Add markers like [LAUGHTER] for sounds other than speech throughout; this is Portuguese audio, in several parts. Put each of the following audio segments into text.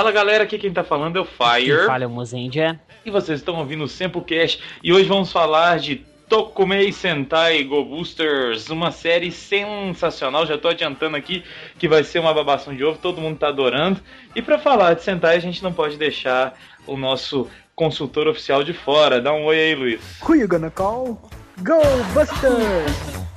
Fala galera, aqui quem tá falando é o Fire. Quem fala é o Mozendia. E vocês estão ouvindo o Sempocast. E hoje vamos falar de Tokumei Sentai Go Boosters, uma série sensacional. Já tô adiantando aqui que vai ser uma babação de ovo, todo mundo tá adorando. E para falar de Sentai, a gente não pode deixar o nosso consultor oficial de fora. Dá um oi aí, Luiz. Who you gonna call? Go Busters!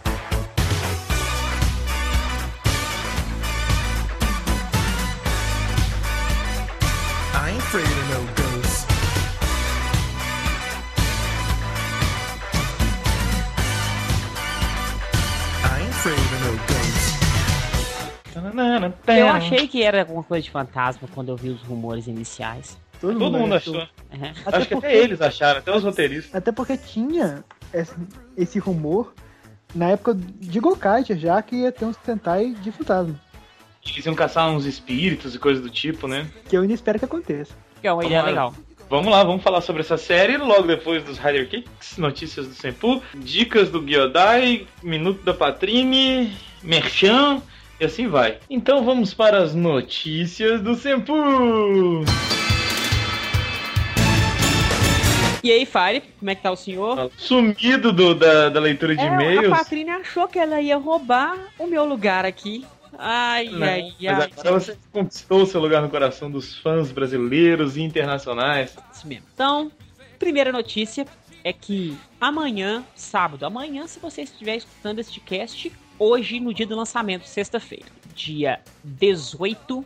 Eu achei que era alguma coisa de fantasma quando eu vi os rumores iniciais. Todo, Todo mundo, achou. Uhum. Acho que até eles acharam, até os roteiristas. Até porque tinha esse, esse rumor na época de Gokaiger já que ia ter um Sentai de fantasma. Eles iam caçar uns espíritos e coisas do tipo, né? Que eu ainda espero que aconteça. Que é uma ideia legal. Vamos lá, vamos falar sobre essa série logo depois dos Rider Kicks, notícias do Senpu, dicas do Gyodai, Minuto da Patrine, Merchan e assim vai. Então vamos para as notícias do Senpu! E aí, Fire, como é que tá o senhor? Sumido do, da, da leitura de é, e-mails. A Patrícia achou que ela ia roubar o meu lugar aqui. Ai, Não, ai, mas ai. Agora você conquistou o seu lugar no coração dos fãs brasileiros e internacionais. Isso mesmo. Então, primeira notícia é que amanhã, sábado, amanhã, se você estiver escutando este cast, hoje, no dia do lançamento, sexta-feira, dia 18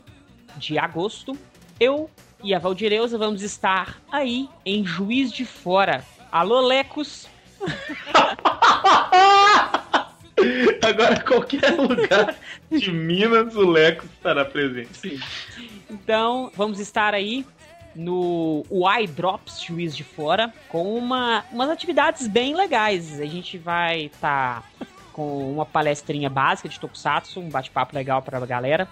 de agosto, eu e a Valdireuza vamos estar aí em Juiz de Fora. Alô, Lecos! [LAUGHS] Agora, qualquer lugar de Minas, o Lecos estará presente. Sim. Então, vamos estar aí no Y Drops Juiz de Fora com uma, umas atividades bem legais. A gente vai estar tá com uma palestrinha básica de Tokusatsu, um bate-papo legal pra galera.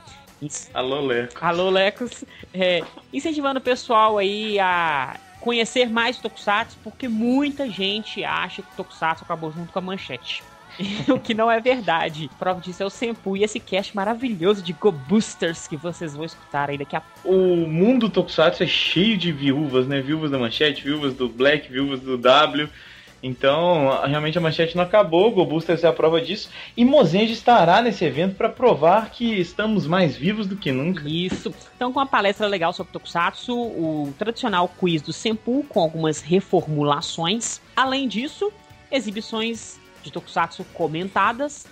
Alô, Lecos. Alô, Lecos. É, incentivando o pessoal aí a conhecer mais Tokusatsu, porque muita gente acha que Tokusatsu acabou junto com a manchete. [LAUGHS] o que não é verdade. Prova disso é o Senpu e esse cast maravilhoso de Go Boosters que vocês vão escutar aí daqui a pouco. O mundo Tokusatsu é cheio de viúvas, né? Viúvas da manchete, viúvas do Black, viúvas do W. Então, realmente a manchete não acabou, o GoBoosters é a prova disso. E Mozenji estará nesse evento para provar que estamos mais vivos do que nunca. Isso. Então, com uma palestra legal sobre Tokusatsu, o tradicional quiz do Senpu com algumas reformulações. Além disso, exibições de Tokusatsu comentadas.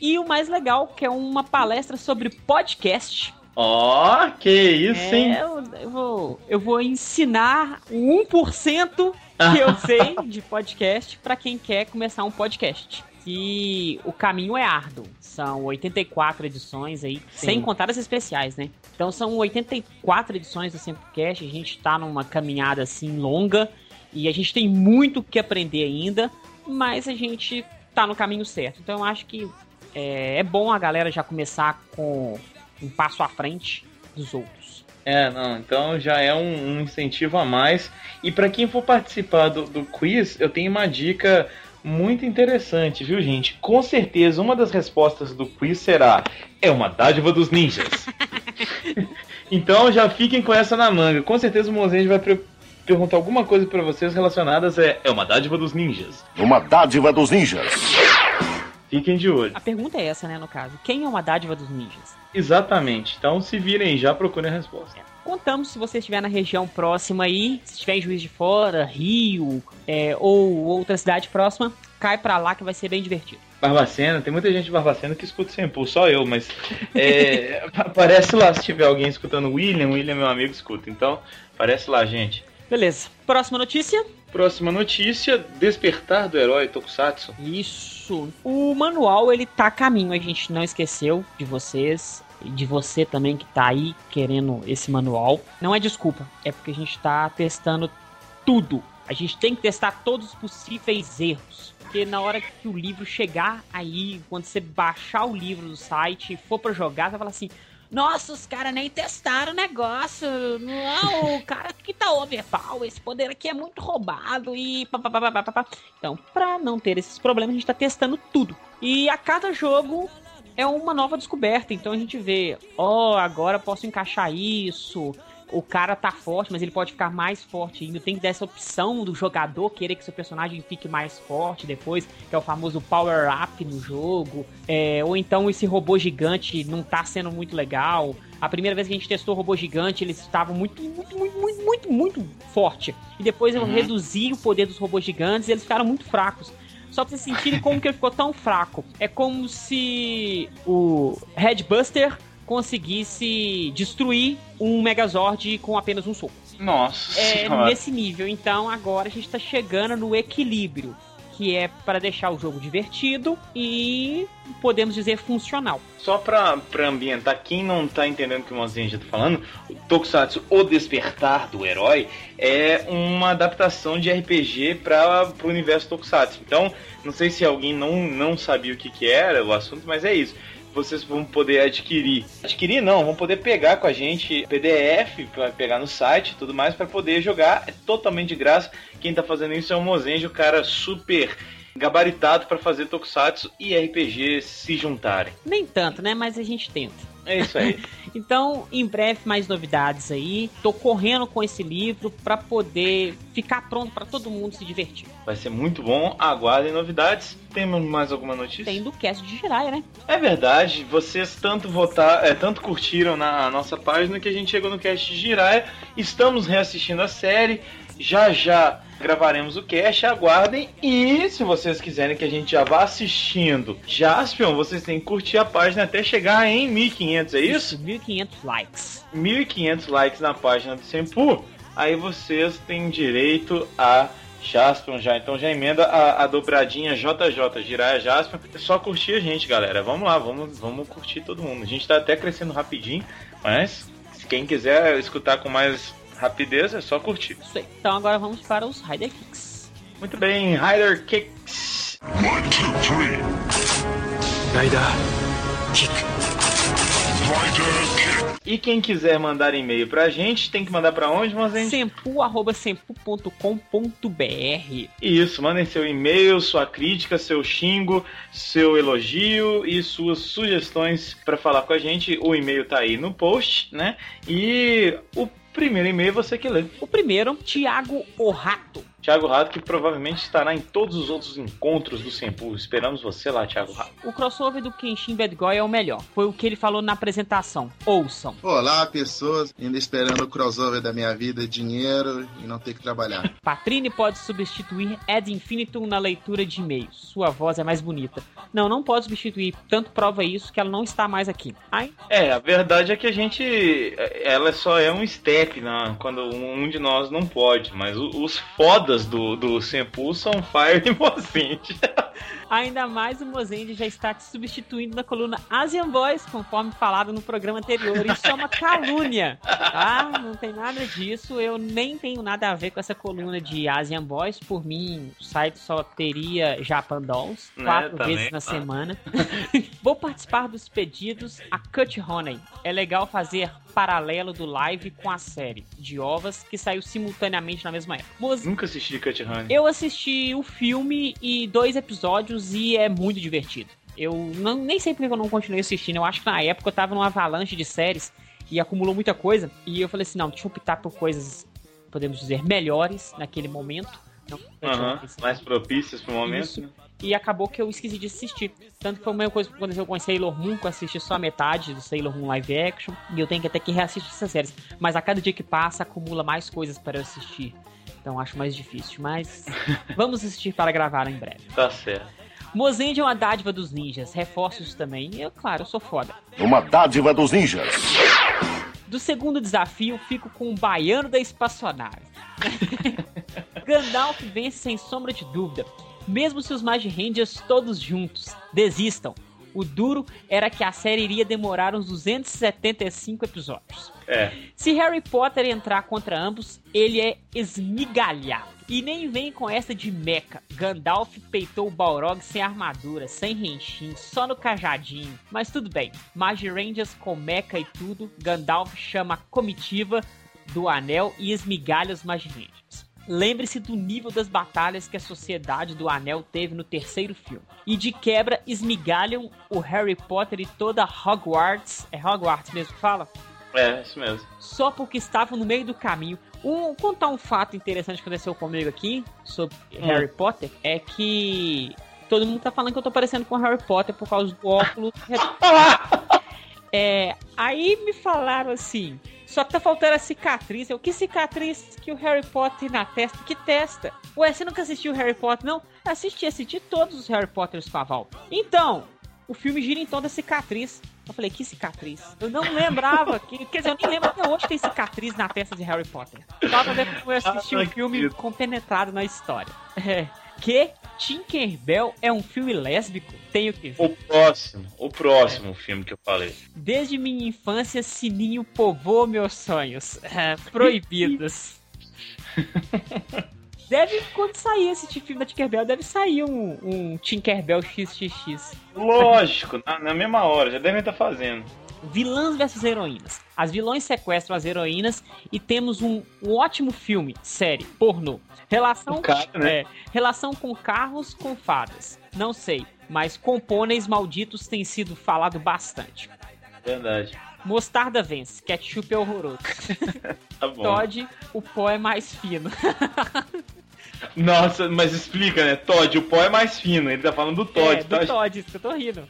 E o mais legal, que é uma palestra sobre podcast. Ó, oh, que isso, é, hein? Eu, eu, vou, eu vou ensinar o 1% que eu [LAUGHS] sei de podcast para quem quer começar um podcast. E o caminho é árduo. São 84 edições aí, Sim. sem contar as especiais, né? Então são 84 edições do Sempocast. A gente tá numa caminhada assim longa e a gente tem muito que aprender ainda, mas a gente tá no caminho certo. Então eu acho que é, é bom a galera já começar com um passo à frente dos outros. É, não, então já é um, um incentivo a mais. E para quem for participar do, do quiz, eu tenho uma dica muito interessante, viu, gente? Com certeza uma das respostas do quiz será: é uma dádiva dos ninjas. [LAUGHS] então já fiquem com essa na manga. Com certeza o Mozenji vai perguntar alguma coisa para vocês relacionadas a é uma dádiva dos ninjas. Uma dádiva dos ninjas. Fiquem de olho. A pergunta é essa, né, no caso. Quem é uma dádiva dos ninjas? Exatamente. Então se virem já, procurem a resposta. É. Contamos se você estiver na região próxima aí, se estiver em Juiz de Fora, Rio é, ou outra cidade próxima, cai para lá que vai ser bem divertido. Barbacena, tem muita gente de Barbacena que escuta sem impulso, só eu, mas é, [LAUGHS] aparece lá se tiver alguém escutando William, William é meu amigo escuta, então aparece lá, gente. Beleza. Próxima notícia? Próxima notícia, Despertar do Herói Tokusatsu. Isso. O manual, ele tá a caminho, a gente não esqueceu de vocês de você também que tá aí querendo esse manual. Não é desculpa, é porque a gente tá testando tudo. A gente tem que testar todos os possíveis erros. Porque na hora que o livro chegar aí, quando você baixar o livro no site e for para jogar, você vai falar assim: Nossa, os caras nem testaram o negócio. Não, o cara que tá overpower, esse poder aqui é muito roubado e papapá. Então, pra não ter esses problemas, a gente tá testando tudo. E a cada jogo é uma nova descoberta. Então a gente vê, ó, oh, agora posso encaixar isso. o cara tá forte, mas ele pode ficar mais forte ainda. Tem que dar essa opção do jogador querer que seu personagem fique mais forte depois, que é o famoso power up no jogo. É, ou então esse robô gigante não tá sendo muito legal. A primeira vez que a gente testou o robô gigante, eles estavam muito, muito, muito, muito, muito, muito forte. E depois eu uhum. reduzi o poder dos robôs gigantes e eles ficaram muito fracos só pra vocês sentirem como que ele ficou tão fraco. É como se o Headbuster conseguisse destruir um Megazord com apenas um soco. Nossa. É senhora. nesse nível. Então agora a gente tá chegando no equilíbrio. Que é para deixar o jogo divertido e podemos dizer funcional. Só pra ambientar, quem não tá entendendo o que o Mozinho já tá falando, o Tokusatsu O Despertar do Herói é uma adaptação de RPG para o universo Tokusatsu. Então, não sei se alguém não, não sabia o que, que era o assunto, mas é isso vocês vão poder adquirir. Adquirir não, vão poder pegar com a gente PDF para pegar no site tudo mais para poder jogar. É totalmente de graça. Quem tá fazendo isso é o Mozenjo, cara super gabaritado para fazer Tokusatsu e RPG se juntarem. Nem tanto, né? Mas a gente tenta. É isso aí. [LAUGHS] então, em breve mais novidades aí. Tô correndo com esse livro para poder ficar pronto para todo mundo se divertir. Vai ser muito bom. Aguardem novidades. Temos mais alguma notícia? Tem do cast de Jiraiya, né? É verdade. Vocês tanto votar, é, tanto curtiram na nossa página que a gente chegou no cast de Jiraiya. Estamos reassistindo a série. Já já gravaremos o cast, aguardem. E se vocês quiserem que a gente já vá assistindo Jaspion, vocês têm que curtir a página até chegar em 1500, é isso? isso 1500 likes. 1500 likes na página do Sempu. Aí vocês têm direito a Jaspion já. Então já emenda a, a dobradinha JJ, Jiraiya Jaspion. É só curtir a gente, galera. Vamos lá, vamos, vamos curtir todo mundo. A gente tá até crescendo rapidinho, mas quem quiser escutar com mais rapidez, é só curtir. Isso aí. Então agora vamos para os Rider Kicks. Muito bem, Rider Kicks. One, two, three. Rider Kick. Rider Kick. E quem quiser mandar e-mail pra gente, tem que mandar pra onde, Mozen? sempu.sempu.com.br Isso, mandem seu e-mail, sua crítica, seu xingo, seu elogio e suas sugestões para falar com a gente. O e-mail tá aí no post, né? E o Primeiro e-mail você que lê. O primeiro, Tiago Orrato. Thiago Rato, que provavelmente estará em todos os outros encontros do Sempu. Esperamos você lá, Thiago Rato. O crossover do Kenshin Bad Guy é o melhor. Foi o que ele falou na apresentação. Ouçam. Olá, pessoas. Ainda esperando o crossover da minha vida, dinheiro e não ter que trabalhar. [LAUGHS] Patrine pode substituir Ed Infinitum na leitura de e-mails. Sua voz é mais bonita. Não, não pode substituir. Tanto prova isso que ela não está mais aqui. Ai. É, a verdade é que a gente. Ela só é um step né, quando um de nós não pode. Mas os foda do, do Senpu são Fire e Mozende. Ainda mais o Mozende já está te substituindo na coluna Asian Boys, conforme falado no programa anterior. Isso é uma calúnia, tá? Não tem nada disso. Eu nem tenho nada a ver com essa coluna de Asian Boys. Por mim, o site só teria Japan Dolls né, quatro né, vezes na tá. semana. Vou participar dos pedidos a Cut Honey. É legal fazer paralelo do live com a série de ovas que saiu simultaneamente na mesma época. Moz... Nunca assisti Cut Honey. Eu assisti o filme e dois episódios e é muito divertido. Eu não, nem sei porque eu não continuei assistindo. Eu acho que na época eu tava numa avalanche de séries e acumulou muita coisa. E eu falei assim: não, deixa eu optar por coisas, podemos dizer, melhores naquele momento. Uhum, mais propícias pro momento. Isso. Né? E acabou que eu esqueci de assistir. Tanto que foi a mesma coisa que aconteceu com Sailor Moon, que eu assisti só a metade do Sailor Moon live action. E eu tenho que até que reassistir essas séries. Mas a cada dia que passa, acumula mais coisas para eu assistir. Então acho mais difícil. Mas [LAUGHS] vamos assistir para gravar em breve. Tá certo. Mozend é uma dádiva dos ninjas. Reforços também. E eu, claro, eu sou foda. Uma dádiva dos ninjas. Do segundo desafio, fico com o baiano da espaçonave. [LAUGHS] Gandalf vence sem sombra de dúvida. Mesmo se os Magi Rangers todos juntos desistam, o duro era que a série iria demorar uns 275 episódios. É. Se Harry Potter entrar contra ambos, ele é esmigalhado. E nem vem com essa de meca. Gandalf peitou o Balrog sem armadura, sem renchim, só no cajadinho. Mas tudo bem. Magi Rangers com meca e tudo, Gandalf chama a comitiva do anel e esmigalha os Magi Rangers. Lembre-se do nível das batalhas que a Sociedade do Anel teve no terceiro filme. E de quebra, esmigalham o Harry Potter e toda Hogwarts. É Hogwarts mesmo que fala? É, isso mesmo. Só porque estavam no meio do caminho. Um, contar um fato interessante que aconteceu comigo aqui sobre Hum. Harry Potter é que todo mundo tá falando que eu tô parecendo com Harry Potter por causa do óculos. [LAUGHS] É, aí me falaram assim, só que tá faltando a cicatriz. Eu, que cicatriz que o Harry Potter tem na testa? Que testa? Ué, você nunca assistiu Harry Potter, não? Assisti, assisti todos os Harry Potters com a Val. Então, o filme gira em torno da cicatriz. Eu falei, que cicatriz? Eu não lembrava, que, quer dizer, eu nem lembro até hoje tem cicatriz na testa de Harry Potter. Só pra ver como eu assisti o que filme compenetrado na história. É, que Tinkerbell é um filme lésbico? Tenho que ver. O próximo, o próximo filme que eu falei. Desde minha infância, Sininho povoou meus sonhos. É, proibidos. [LAUGHS] Deve, quando sair esse filme da Tinkerbell, deve sair um, um Tinkerbell XXX. Lógico, na, na mesma hora, já devem estar fazendo. Vilãs versus heroínas. As vilões sequestram as heroínas e temos um, um ótimo filme, série, pornô. Relação, cara, né? é, relação com carros com fadas. Não sei, mas com pôneis malditos tem sido falado bastante. Verdade. Mostarda vence, ketchup é horroroso. [LAUGHS] Tá bom. Todd, o pó é mais fino. [LAUGHS] Nossa, mas explica, né? Todd, o pó é mais fino. Ele tá falando do Todd, é, tá? do Todd, isso que eu tô rindo.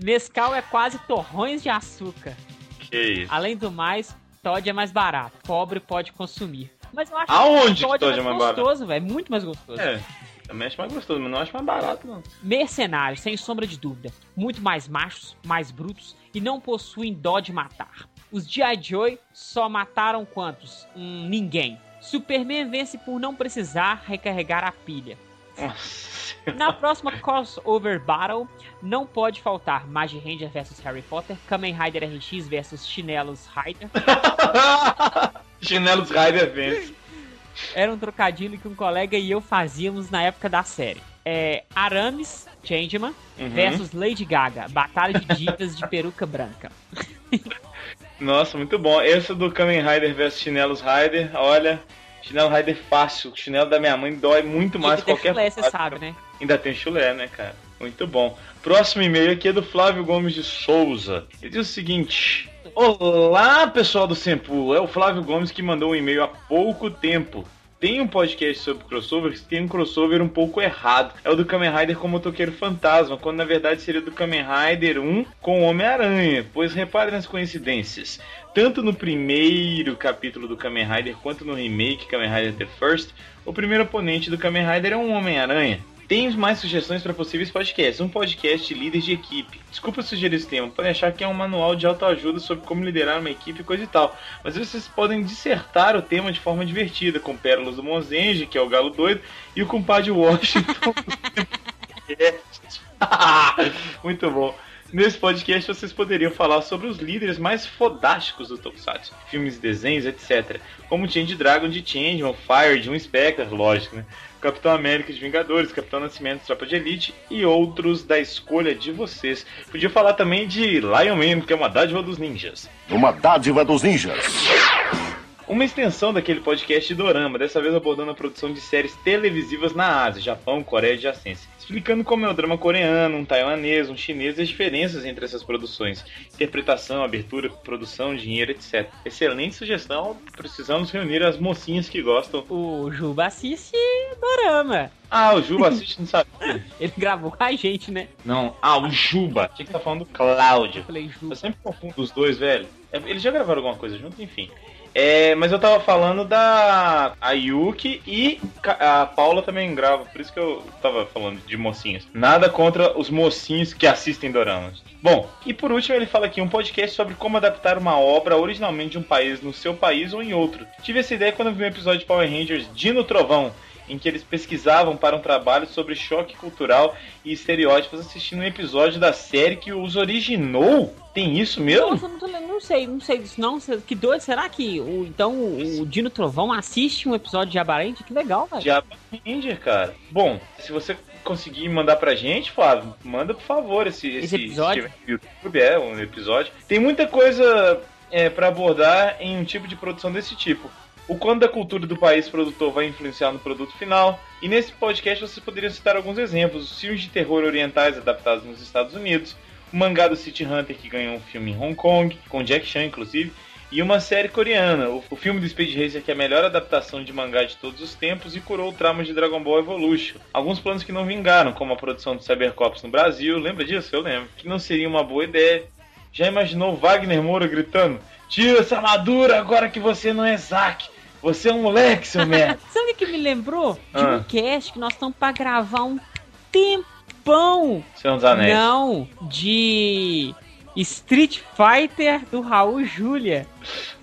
Nescau é quase torrões de açúcar. Que isso. Além do mais, Todd é mais barato. Pobre pode consumir. Mas eu acho Aonde que que Todd é mais barato? gostoso, velho. Muito mais gostoso. É, também acho mais gostoso, mas não acho mais barato, não. Mercenários, sem sombra de dúvida. Muito mais machos, mais brutos e não possuem dó de matar. Os G.I. Joe só mataram quantos? Hum, ninguém. Superman vence por não precisar recarregar a pilha. Na próxima crossover battle, não pode faltar Magi Ranger vs Harry Potter, Kamen Rider RX vs Chinelos Rider. [LAUGHS] Chinelos Rider vence. Era um trocadilho que um colega e eu fazíamos na época da série. É, Aramis, Changeman, Uhum. versus Lady Gaga, Batalha de Divas de peruca branca. [LAUGHS] Nossa, muito bom. Esse do Kamen Rider vs Chinelos Rider, olha, chinelo Rider fácil. O chinelo da minha mãe dói muito mais Tem qualquer chulé, você sabe, né? Ainda tem chulé, né, cara? Muito bom. Próximo e-mail aqui é do Flávio Gomes de Souza. Ele diz o seguinte: Olá, pessoal do Sempu. É o Flávio Gomes que mandou um e-mail há pouco tempo. Tem um podcast sobre crossovers que tem um crossover um pouco errado. É o do Kamen Rider com o Motoqueiro Fantasma, quando na verdade seria do Kamen Rider 1 com o Homem-Aranha. Pois reparem nas coincidências. Tanto no primeiro capítulo do Kamen Rider quanto no remake Kamen Rider The First, o primeiro oponente do Kamen Rider é um Homem-Aranha. Tem mais sugestões para possíveis podcasts. Um podcast líder de equipe. Desculpa sugerir esse tema, podem achar que é um manual de autoajuda sobre como liderar uma equipe e coisa e tal. Mas vocês podem dissertar o tema de forma divertida, com pérolas do Monzenge, que é o galo doido, e o compadre Washington. [LAUGHS] [LAUGHS] Muito bom. Nesse podcast vocês poderiam falar sobre os líderes mais fodásticos do Tokusatsu, filmes, desenhos, etc. Como Change Dragon de Changeman, Fire de um Spectre, lógico, né? Capitão América de Vingadores, Capitão Nascimento, Tropa de Elite e outros da escolha de vocês. Podia falar também de Lion Man, que é uma dádiva dos ninjas. Uma dádiva dos ninjas. Uma extensão daquele podcast de Dorama, dessa vez abordando a produção de séries televisivas na Ásia, Japão, Coreia e adjacência. Explicando como é o drama coreano, um taiwanês, um chinês e as diferenças entre essas produções. Interpretação, abertura, produção, dinheiro, etc. Excelente sugestão, precisamos reunir as mocinhas que gostam. O Juba assiste Dorama. Ah, o Juba assiste, não sabia. [LAUGHS] Ele gravou com a gente, né? Não, ah, o Juba. Tinha que tá falando do Cláudio. Eu falei, Eu Juba. sempre confundo os dois, velho. É, Eles já gravaram alguma coisa junto, enfim. É, mas eu tava falando da a Yuki e a Paula também grava, por isso que eu tava falando de mocinhos. Nada contra os mocinhos que assistem doramas. Bom, e por último ele fala aqui um podcast sobre como adaptar uma obra originalmente de um país no seu país ou em outro. Tive essa ideia quando vi um episódio de Power Rangers Dino Trovão, em que eles pesquisavam para um trabalho sobre choque cultural e estereótipos assistindo um episódio da série que os originou. Tem isso mesmo? Nossa, não, tô não sei, não sei disso não. Que doido, será que o, então o, Dino Trovão assiste um episódio de Abarente? Que legal, velho. Diabo Ranger, cara. Bom, se você conseguir mandar pra gente, Flávio, manda por favor esse, Esse episódio? se tiver no YouTube, é, um episódio. Tem muita coisa é, para abordar em um tipo de produção desse tipo. O quanto da cultura do país produtor vai influenciar no produto final. E nesse podcast vocês poderiam citar alguns exemplos. Os filmes de terror orientais adaptados nos Estados Unidos. o mangá do City Hunter que ganhou um filme em Hong Kong, com Jack Chan inclusive, e uma série coreana, o, filme do Speed Racer que é a melhor adaptação de mangá de todos os tempos e curou o trauma de Dragon Ball Evolution. Alguns planos que não vingaram, como a produção do Cybercops no Brasil, lembra disso? Eu lembro. Que não seria uma boa ideia. Já imaginou Wagner Moura gritando: Tira essa armadura agora que você não é Zack! Você é um moleque, seu merda! [LAUGHS] Sabe o que me lembrou? De Ah. um cast que nós estamos pra gravar um tempão. Senhor dos Anéis. Não, de Street Fighter do Raul Júlia.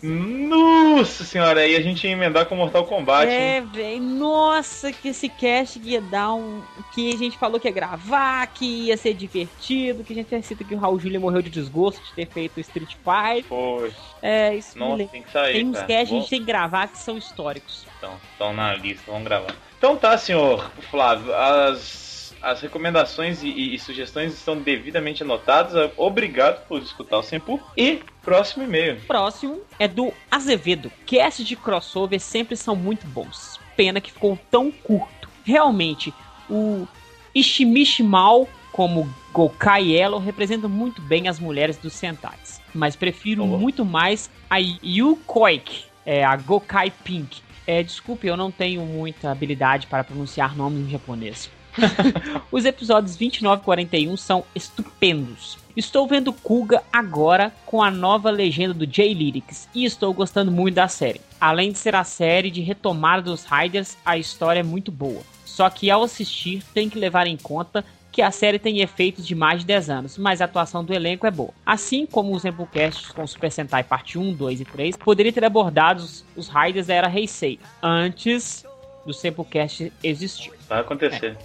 Nossa senhora, aí a gente ia emendar com Mortal Kombat. É, velho. Nossa, que esse cast ia dar um. Que a gente falou que ia gravar, que ia ser divertido, que a gente tinha cita que o Raul Júlia morreu de desgosto de ter feito Street Fighter. Foi. É, isso Nossa, tem que sair. Tem uns que a gente tem que gravar que são históricos. Então, estão na lista, vamos gravar. Então tá, senhor Flávio, as, as recomendações e, e- e sugestões estão devidamente anotadas. Obrigado por escutar o Sempu. E próximo e-mail. Próximo é do Azevedo. Cast de crossover sempre são muito bons. Pena que ficou tão curto. Realmente, o Ishimishi Mal como Gokai Yellow representa muito bem as mulheres dos Sentais. Mas prefiro Oh. muito mais a Yukoik, é, a Gokai Pink. É, desculpe, eu não tenho muita habilidade para pronunciar nomes em japonês. [LAUGHS] Os episódios 29 e 41 são estupendos. Estou vendo Kuga agora com a nova legenda do J-Lyrics e estou gostando muito da série. Além de ser a série de retomada dos Riders, a história é muito boa. Só que ao assistir, tem que levar em conta que a série tem efeitos de mais de 10 anos, mas a atuação do elenco é boa. Assim como os Samplecasts com Super Sentai Parte 1, 2 e 3, poderia ter abordado os, os Riders da era Heisei, antes do Samplecast existir. Vai acontecer.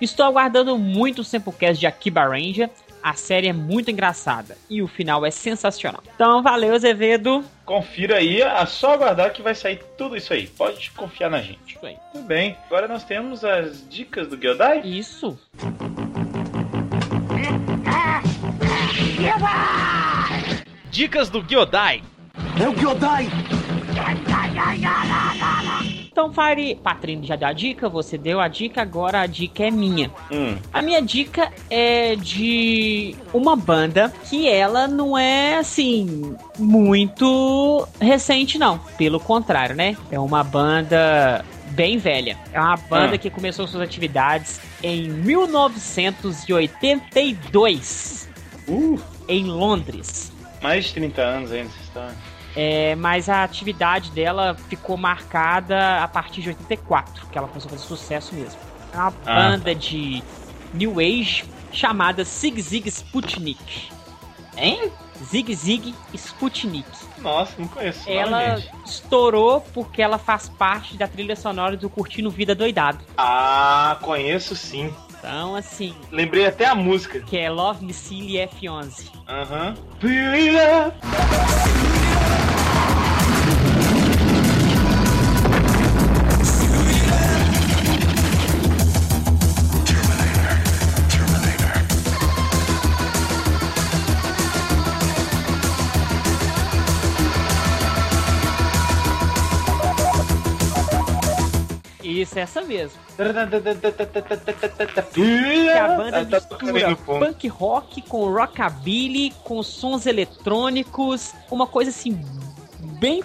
Estou aguardando muito o Samplecast de Akiba Ranger. A série é muito engraçada e o final é sensacional. Então, valeu, Azevedo. Confira aí, é só aguardar que vai sair tudo isso aí. Pode confiar na gente. Isso aí. Muito bem. Agora nós temos as dicas do Gyodai. Isso. Dicas do Gyodai. É o Gyodai! Então, Fire, Patrino já deu a dica, você deu a dica, agora a dica é minha. Hum, A minha dica é de uma banda que ela não é assim muito recente não, pelo contrário, né? É uma banda bem velha. É uma banda Ah. que começou suas atividades em 1982 uh, em Londres. mais de 30 anos aí nessa história. É, mas a atividade dela ficou marcada a partir de 84, que ela começou a fazer sucesso mesmo. É uma Ah. banda de New Age chamada Zig Zig Sputnik. Hein? Zig Zig Sputnik. Nossa, não conheço. não, Ela gente. estourou porque ela faz parte da trilha sonora do Curtindo Vida Doidado. Ah, conheço sim. Então, assim, Lembrei até a música. que é Love Missile F11. Aham. Isso, essa mesmo. Que a banda mistura punk rock com rockabilly, com sons eletrônicos, uma coisa assim, bem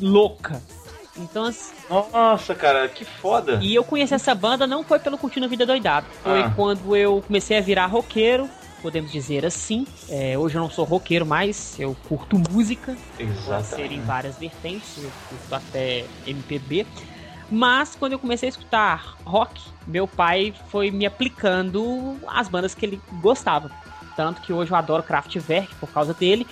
louca. Então, assim, Nossa, cara, que foda. e eu conheci essa banda não foi pelo Curtindo a Vida Doidado. Foi Ah. quando eu comecei a virar roqueiro, podemos dizer assim. É, hoje eu não sou roqueiro mais, eu curto música. Pode ser em Exatamente. várias vertentes, eu curto até MPB. Mas quando eu comecei a escutar rock, meu pai foi me aplicando as bandas que ele gostava. Tanto que hoje eu adoro Kraftwerk por causa dele.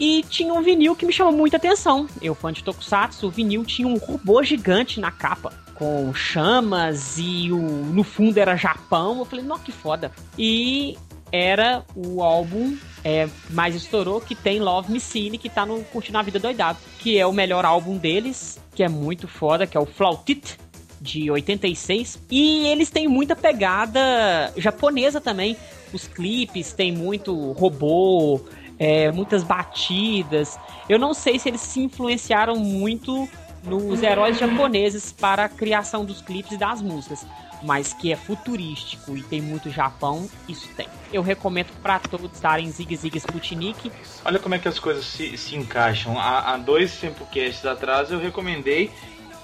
E tinha um vinil que me chamou muita atenção. Eu, fã de Tokusatsu, o vinil tinha um robô gigante na capa. Com chamas e o, no fundo era Japão. Eu falei, nossa, que foda. E era o álbum é, mais estourou, que tem Love Missile, que tá no Curtindo a Vida Doidado. Que é o melhor álbum deles, que é muito foda, que é o Flautit, de 86. E eles têm muita pegada japonesa também. Os clipes tem muito robô, é, muitas batidas. Eu não sei se eles se influenciaram muito nos heróis japoneses para a criação dos clipes e das músicas. Mas que é futurístico e tem muito Japão, isso tem. Eu recomendo para todos darem Zig Zig Sputnik. Olha como é que as coisas se, se encaixam. Há, há dois Sempocasts atrás eu recomendei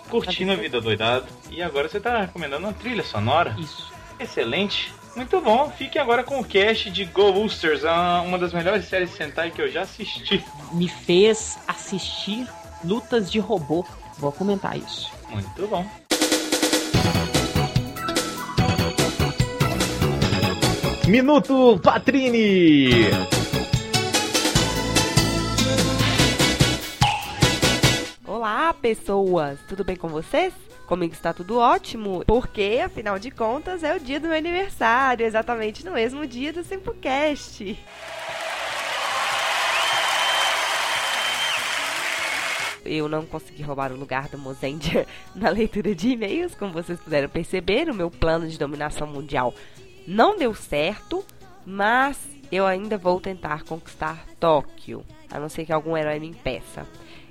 Curtindo a Vida Doidado. E agora você tá recomendando uma trilha sonora. Isso. Excelente. Muito bom. Fiquem agora com o cast de Go Boosters, uma das melhores séries Sentai que eu já assisti. Me fez assistir lutas de robô. Vou comentar isso. Muito bom. Minuto Patrini! Olá, pessoas! Tudo bem com vocês? Comigo está tudo ótimo, porque, afinal de contas, é o dia do meu aniversário, exatamente no mesmo dia do Sempocast. eu não consegui roubar o lugar do Mozendia [LAUGHS] na leitura de e-mails, como vocês puderam perceber, o meu plano de dominação mundial não deu certo, mas eu ainda vou tentar conquistar Tóquio, a não ser que algum herói me impeça.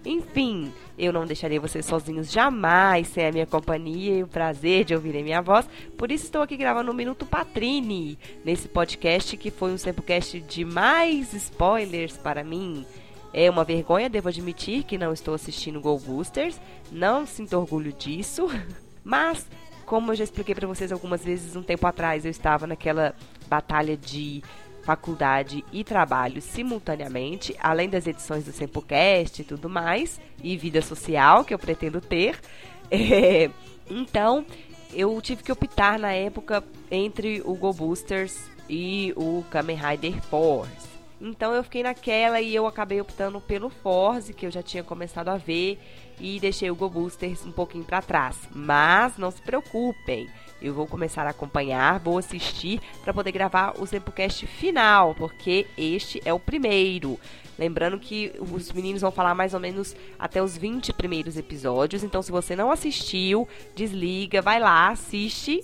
Enfim, eu não deixarei vocês sozinhos jamais sem a minha companhia e o prazer de ouvirem minha voz. Por isso estou aqui gravando o um Minuto Patrini, nesse podcast que foi um Sempocast de mais spoilers para mim. É uma vergonha, devo admitir que não estou assistindo Go Boosters, não sinto orgulho disso, [LAUGHS] mas como eu já expliquei para vocês algumas vezes um tempo atrás, eu estava naquela batalha de faculdade e trabalho simultaneamente, além das edições do Sempocast e tudo mais, e vida social que eu pretendo ter. [LAUGHS] É, então, eu tive que optar na época entre o Go Boosters e o Kamen Rider Force. Então eu fiquei naquela e eu acabei optando pelo Force, que eu já tinha começado a ver, e deixei o Go Boosters um pouquinho para trás. Mas não se preocupem, eu vou começar a acompanhar, vou assistir para poder gravar o Zempocast final, porque este é o primeiro. Lembrando que os meninos vão falar mais ou menos até os 20 primeiros episódios, então se você não assistiu, desliga, vai lá, assiste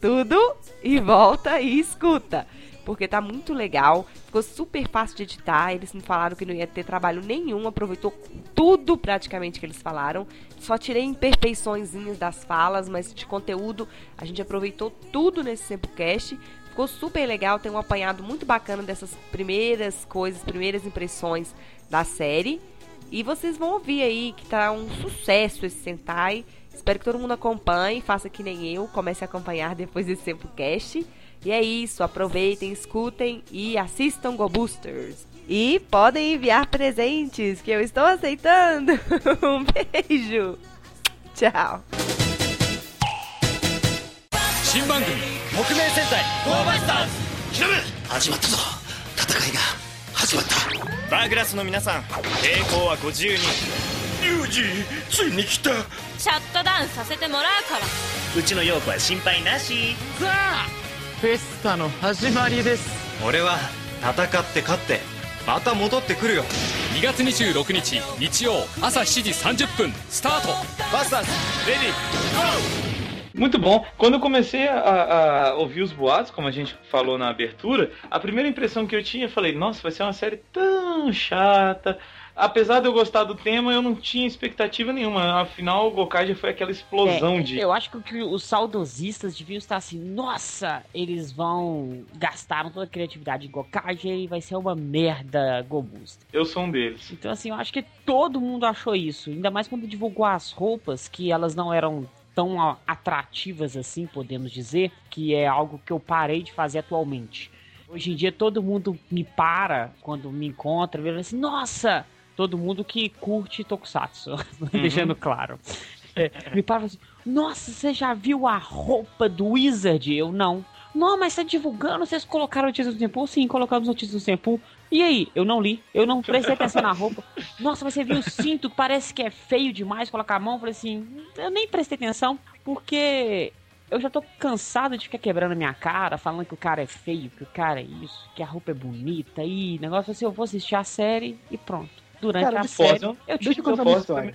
tudo e volta e escuta porque tá muito legal, ficou super fácil de editar. Eles me falaram que não ia ter trabalho nenhum, aproveitou tudo praticamente que eles falaram. Só tirei imperfeições das falas, mas de conteúdo a gente aproveitou tudo nesse Sempocast. Ficou super legal, tem um apanhado muito bacana dessas primeiras coisas, primeiras impressões da série. E vocês vão ouvir aí que tá um sucesso esse Sentai. Espero que todo mundo acompanhe, faça que nem eu, comece a acompanhar depois desse Sempocast. E é isso, aproveitem, escutem e assistam Go Boosters. E podem enviar presentes, que eu estou aceitando. [LAUGHS] um beijo. Tchau. 新番組木名戦隊ゴーバスターズ調べ始まったぞ戦いが始まったバーグラスの皆さん抵抗はご自由にリュウジついに来たシャットダウンさせてもらうからうちの陽子は心配なしさあ フェスタの始まりです俺は戦って勝ってまた戻ってくるよ2月26日日曜朝7時30分スタートバスターズレディ Muito bom. Quando eu comecei a, a, ouvir os boatos, como a gente falou na abertura, a primeira impressão que eu tinha, eu falei, nossa, vai ser uma série tão chata, apesar de eu gostar do tema, eu não tinha expectativa nenhuma. Afinal, o Gokai já foi aquela explosão é, de. Eu acho que os saudosistas deviam estar assim, nossa, eles vão gastar toda a criatividade de Gokai e vai ser uma merda Gobusta. Eu sou um deles. Então, assim, eu acho que todo mundo achou isso. Ainda mais quando divulgou as roupas, que elas não eram tão atrativas assim, podemos dizer, que é algo que eu parei de fazer atualmente. Hoje em dia todo mundo me para quando me encontra, vê assim, nossa, todo mundo que curte Tokusatsu, [LAUGHS] uhum. deixando claro. É, me fala assim, nossa, você já viu a roupa do Wizard? Eu não. Não, mas tá divulgando, vocês colocaram notícias do tempo? Sim, colocamos notícias do tempo. E aí? Eu não li, eu não prestei atenção na roupa. [LAUGHS] Nossa, mas você viu o cinto parece que é feio demais colocar a mão? Eu falei assim, eu nem prestei atenção, porque eu já tô cansado de ficar quebrando a minha cara, falando que o cara é feio, que o cara é isso, que a roupa é bonita, e negócio assim, eu vou assistir a série e pronto durante Cara, a série. Eu, eu deixa eu contar uma história.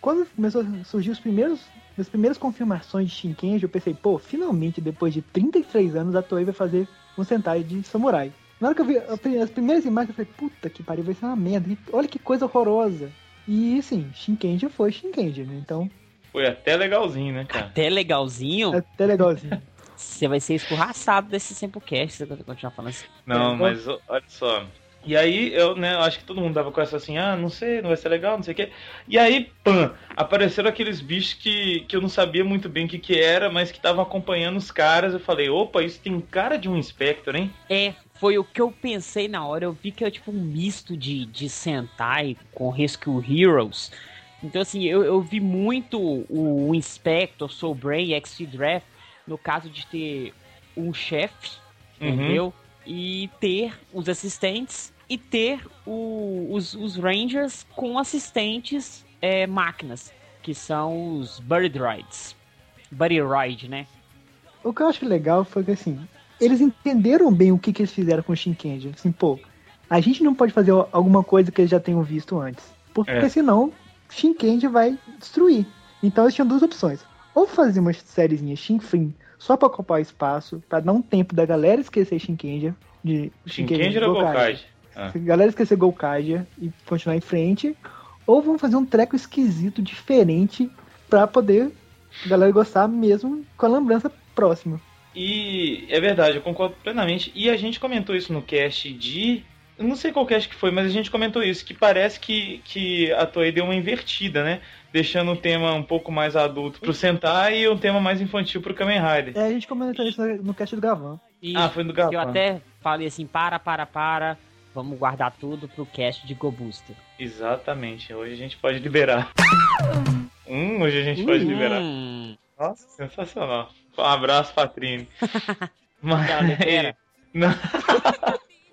Quando começou a surgir os primeiros, as primeiras confirmações de Shinkenji, eu pensei, pô, finalmente, depois de 33 anos, a Toei vai fazer um Sentai de samurai. Na hora que eu vi as primeiras imagens, eu falei, puta que pariu, vai ser uma merda. Olha que coisa horrorosa. E sim, Shinkenji foi Shinkenji, né? Então. Foi até legalzinho, né, cara? Até legalzinho? Até legalzinho. [LAUGHS] Você vai ser escorraçado desse Sempocast se você continuar falando assim. Não, mas olha só. E aí, eu, né, eu acho que todo mundo dava com essa assim, ah, não sei, não vai ser legal, não sei o quê. E aí, pã, apareceram aqueles bichos que, que eu não sabia muito bem o que que era, mas que estavam acompanhando os caras. Eu falei, opa, isso tem cara de um Inspector, hein? É, foi o que eu pensei na hora. Eu vi que é tipo um misto de, de Sentai com Rescue Heroes. Então, assim, eu, eu vi muito o, o Inspector, Soul Brain XT Draft no caso de ter um chefe, Uhum. entendeu? E ter os assistentes e ter o- os, os Rangers com assistentes é, máquinas, que são os Buddy Droids. Buddy Ride, né? O que eu acho legal foi que, assim, eles entenderam bem o que, que eles fizeram com o Shinkenja. Assim, pô, a gente não pode fazer alguma coisa que eles já tenham visto antes. Porque É. senão, Shinkenja vai destruir. Então eles tinham duas opções. Ou fazer uma sériezinha Shinfrin só pra ocupar espaço, pra dar um tempo da galera esquecer Shinkenja. De Shinkenja ou Gokage? Se a galera esquecer Gokage e continuar em frente. Ou vão fazer um treco esquisito, diferente, pra poder a galera gostar mesmo com a lembrança próxima. E é verdade, eu concordo plenamente. E a gente comentou isso no cast de. Eu não sei qual cast que foi, mas a gente comentou isso, que parece que, que a Toei deu uma invertida, né? Deixando o tema um pouco mais adulto pro Sentai e um tema mais infantil pro Kamen Rider. É, a gente comentou isso no, cast do Gavan. E Ah, foi do que eu Gavan. até falei assim, para, para, para, vamos guardar tudo pro cast de Go Booster. Exatamente, hoje a gente pode liberar. hum, hoje a gente pode liberar. Hum, Nossa, sensacional. Um abraço, Patrine. [LAUGHS] Mas. [LAUGHS] Não.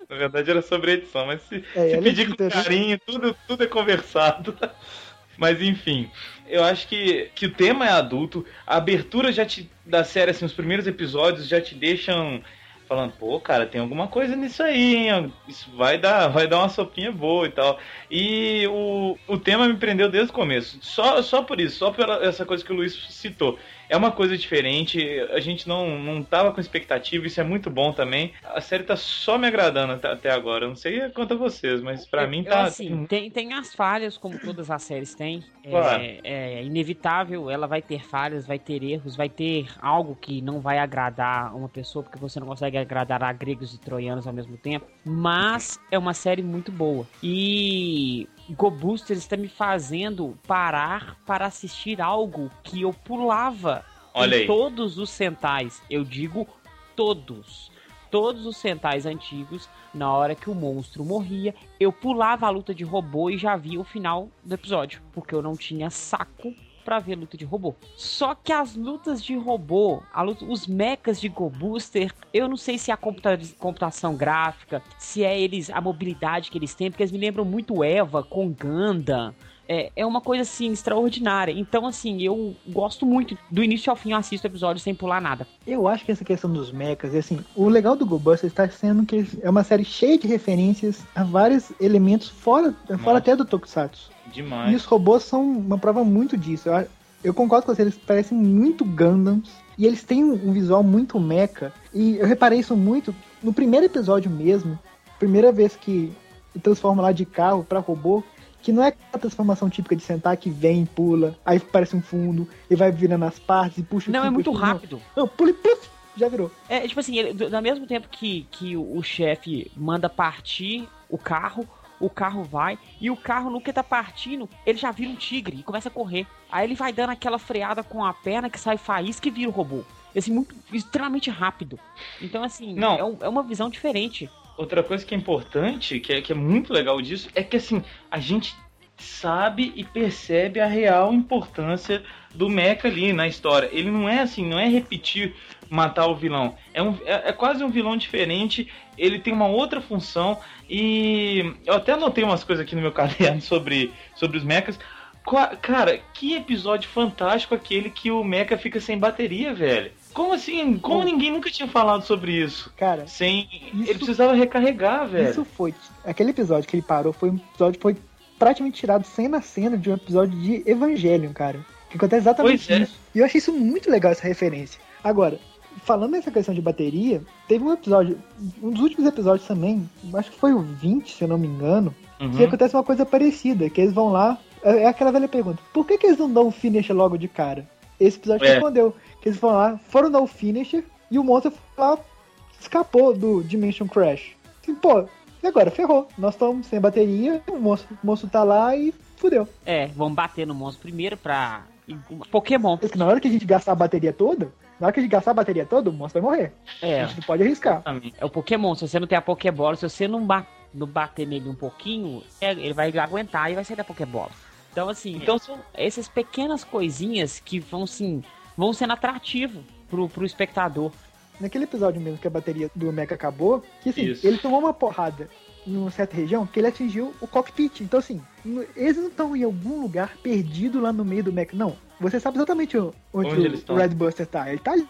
Na verdade era sobre a edição, mas se, É, se pedir com carinho, tudo, tudo é conversado. [LAUGHS] Mas enfim, eu acho que, que o tema é adulto, a abertura já te da série, assim, os primeiros episódios já te deixam falando, pô, cara, tem alguma coisa nisso aí, hein? Isso vai dar, vai dar uma sopinha boa e tal. E o, o tema me prendeu desde o começo. Só, só por isso, só pela essa coisa que o Luiz citou. É uma coisa diferente, a gente não, não tava com expectativa, isso é muito bom também. A série tá só me agradando até, agora. Eu não sei quanto a vocês, mas eu- mim eu, tá. assim, tem, tem as falhas, como todas as séries têm. É, Claro. é inevitável, ela vai ter falhas, vai ter erros, vai ter algo que não vai agradar uma pessoa, porque você não consegue agradar a gregos e troianos ao mesmo tempo. Mas é uma série muito boa. E Go Booster está me fazendo parar para assistir algo que eu pulava Olha em aí. todos os centais. Eu digo todos. Todos os centais antigos, na hora que o monstro morria, eu pulava a luta de robô e já via o final do episódio, porque eu não tinha saco pra ver luta de robô. Só que as lutas de robô, a luta- os mechas de Go Booster, eu não sei se é a computa- computação gráfica, se é eles a mobilidade que eles têm, porque eles me lembram muito Eva com Gundam. É, é uma coisa assim extraordinária. Então, assim, eu gosto muito. Do início ao fim, eu assisto o episódio sem pular nada. Eu acho que essa questão dos mechas, e assim, o legal do GoBusters está sendo que é uma série cheia de referências a vários elementos fora, fora até do Tokusatsu. Demais. E os robôs são uma prova muito disso. Eu, eu concordo com você, eles parecem muito Gundams. E eles têm um visual muito mecha. E eu reparei isso muito no primeiro episódio mesmo. Primeira vez que transforma lá de carro pra robô. Que não é a transformação típica de sentar que vem, pula, aí parece um fundo, e vai virando as partes e puxa Não, aqui, é muito puxa rápido. Não, não pula e pluf, já virou. É, tipo assim, ele, do- ao mesmo tempo que, que o, o chefe manda partir o carro, o carro vai, e o carro, no que tá partindo, ele já vira um tigre e começa a correr. Aí ele vai dando aquela freada com a perna que sai faísca e vira o robô. Assim, muito, extremamente rápido. Então, assim, Não. É, um- é uma visão diferente. Outra coisa que é importante, que é, que é muito legal disso, é que assim, a gente sabe e percebe a real importância do Mecha ali na história. Ele não é assim, não é repetir matar o vilão. É, um, é, é quase um vilão diferente, ele tem uma outra função e eu até anotei umas coisas aqui no meu [LAUGHS] caderno sobre, sobre os mechas. Qua- Cara, que episódio fantástico aquele que o Mecha fica sem bateria, velho. Como assim? Como ninguém nunca tinha falado sobre isso? Cara, Sem. Ele precisava recarregar, velho. Isso foi. Aquele episódio que ele parou foi um episódio que foi praticamente tirado cena a cena de um episódio de Evangelion, cara. Que acontece exatamente Pois é. isso. E eu achei isso muito legal, essa referência. Agora, falando nessa questão de bateria, teve um episódio, um dos últimos episódios também, acho que foi o 20, se eu não me engano, Uhum. que acontece uma coisa parecida, que eles vão lá, é é aquela velha pergunta: por que, que eles não dão o finisher logo de cara? Esse episódio É. respondeu. Que eles foram lá, foram dar o finisher e o monstro lá, escapou do Dimension Crash. Assim, pô, e agora? Ferrou. Nós estamos sem bateria, o monstro, o monstro tá lá e fudeu. É, vamos bater no monstro primeiro pra. Pokémon. Porque na hora que a gente gastar a bateria toda, na hora que a gente gastar a bateria toda, o monstro vai morrer. É. A gente não pode arriscar. É o Pokémon, se você não tem a Pokébola, se você não, ba não bater nele um pouquinho, é, ele vai aguentar e vai sair da Pokébola. Então, assim, então são essas pequenas coisinhas que vão, assim, vão sendo atrativo pro, pro espectador. Naquele episódio mesmo que a bateria do Mecha acabou, que assim, Isso. ele tomou uma porrada em uma certa região que ele atingiu o cockpit. Então, assim, eles não estão em algum lugar perdido lá no meio do Mecha. Não. Você sabe exatamente onde, Onde o. Red Buster tá. Ele tá ali.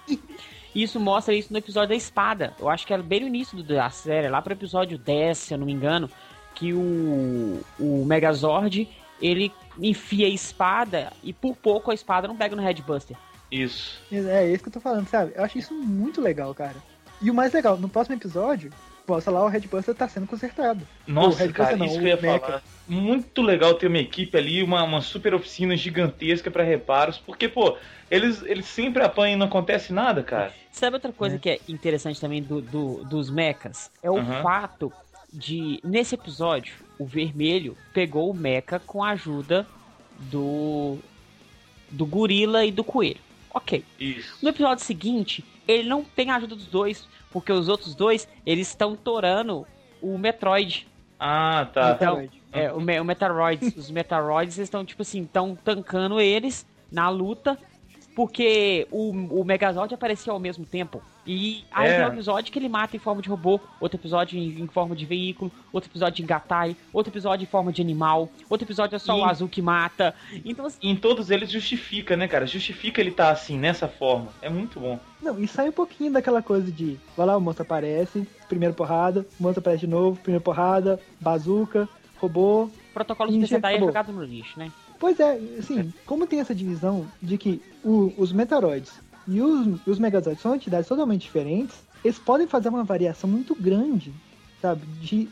Isso mostra isso no episódio da espada. Eu acho que era bem no início da série, lá pro episódio 10, se eu não me engano, que o, o Megazord, ele enfia a espada e por pouco a espada não pega no Red Buster. Isso. É, é isso que eu tô falando, sabe? Eu acho isso muito legal, cara. E o mais legal, no próximo episódio, mostra lá o Red Buster tá sendo consertado. Nossa, Red cara, Buster isso não, que eu ia Mecha. falar. Muito legal ter uma equipe ali, uma, uma super oficina gigantesca pra reparos, porque, pô, eles, eles sempre apanham e não acontece nada, cara. Sabe outra coisa que é interessante também do, do- dos mechas? É o Aham. fato de, nesse episódio, o vermelho pegou o mecha com a ajuda do, do gorila e do coelho. Ok. Isso. No episódio seguinte, ele não tem a ajuda dos dois, porque os outros dois, eles estão torando o Metroid. Ah, tá. Então, é, o, o Metaroids, os Metaroids estão, tipo assim, estão tancando eles na luta, porque o, o Megazord apareceu ao mesmo tempo. E aí É. tem um episódio que ele mata em forma de robô, outro episódio em, em forma de veículo, outro episódio em gatai, outro episódio em forma de animal, outro episódio é só E- o azul que mata. Então, assim, E em todos eles justifica, né, cara? Justifica ele tá assim, nessa forma. É muito bom. Não, e sai um pouquinho daquela coisa de, vai lá, o monstro aparece, primeira porrada, o monstro aparece de novo, primeira porrada, bazuca, robô. protocolo ninja, Sentai é acabou. jogado no lixo, né? Pois é, assim, como tem essa divisão de que o- os Metaroids e os, os são entidades totalmente diferentes, eles podem fazer uma variação muito grande, sabe, de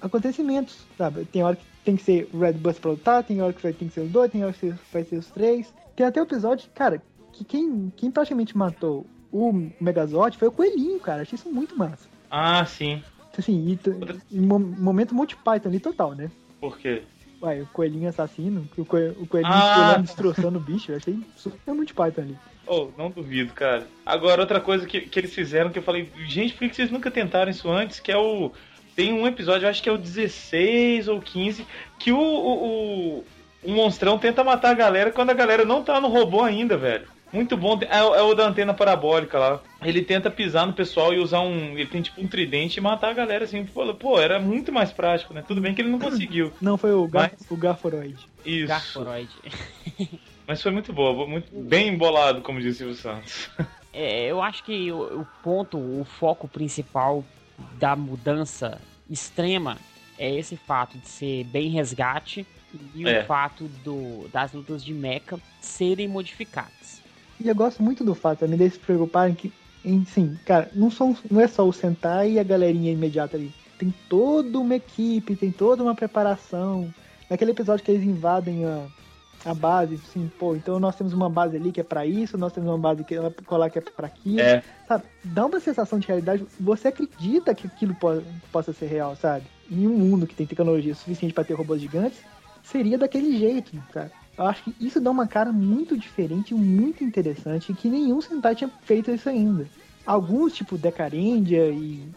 acontecimentos, sabe? Tem hora que tem que ser o Red Bus pra lutar, tem hora que vai- tem que ser os dois, tem hora que vai ser os três. Tem até o episódio, cara, que quem, quem praticamente matou o Megazord foi o Coelhinho, cara. Achei isso muito massa. Ah, sim. Assim, e, e mo- momento Monty Python ali total, né? Por quê? Uai, o coelhinho assassino, que o, coelho, o coelhinho Ah! destroçando o bicho, eu achei super Monty Python ali. Oh, não duvido, cara. Agora, outra coisa que, que eles fizeram que eu falei, gente, por que que vocês nunca tentaram isso antes? Que é o. Tem um episódio, eu acho que é o 16 ou 15, que o, o, o, o monstrão tenta matar a galera quando a galera não tá no robô ainda, velho. Muito bom. É, o- é o da antena parabólica lá. Ele tenta pisar no pessoal e usar um. Ele tem tipo um tridente e matar a galera assim. Pô, pô, era muito mais prático, né? Tudo bem que ele não conseguiu. [LAUGHS] Não, foi o, Gar o Garforoid. Isso. Garforoid. [LAUGHS] Mas foi muito boa, muito bem embolado, como disse o Santos. [LAUGHS] É, eu acho que o, o ponto, o foco principal da mudança extrema é esse fato de ser bem resgate e É. o fato do, das lutas de mecha serem modificadas. E eu gosto muito do fato também deles se preocuparem que, sim, cara, não, são, não é só o Sentai e a galerinha imediata ali. Tem toda uma equipe, tem toda uma preparação. Naquele episódio que eles invadem a, a base, assim, pô, então nós temos uma base ali que é pra isso, nós temos uma base que é colar que é pra aquilo. É. Sabe? Dá uma sensação de realidade. Você acredita que aquilo po- possa ser real, sabe? Em um mundo que tem tecnologia suficiente pra ter robôs gigantes, seria daquele jeito, cara. Eu acho que isso dá uma cara muito diferente e muito interessante que nenhum Sentai tinha feito isso ainda. Alguns, tipo Decarendia e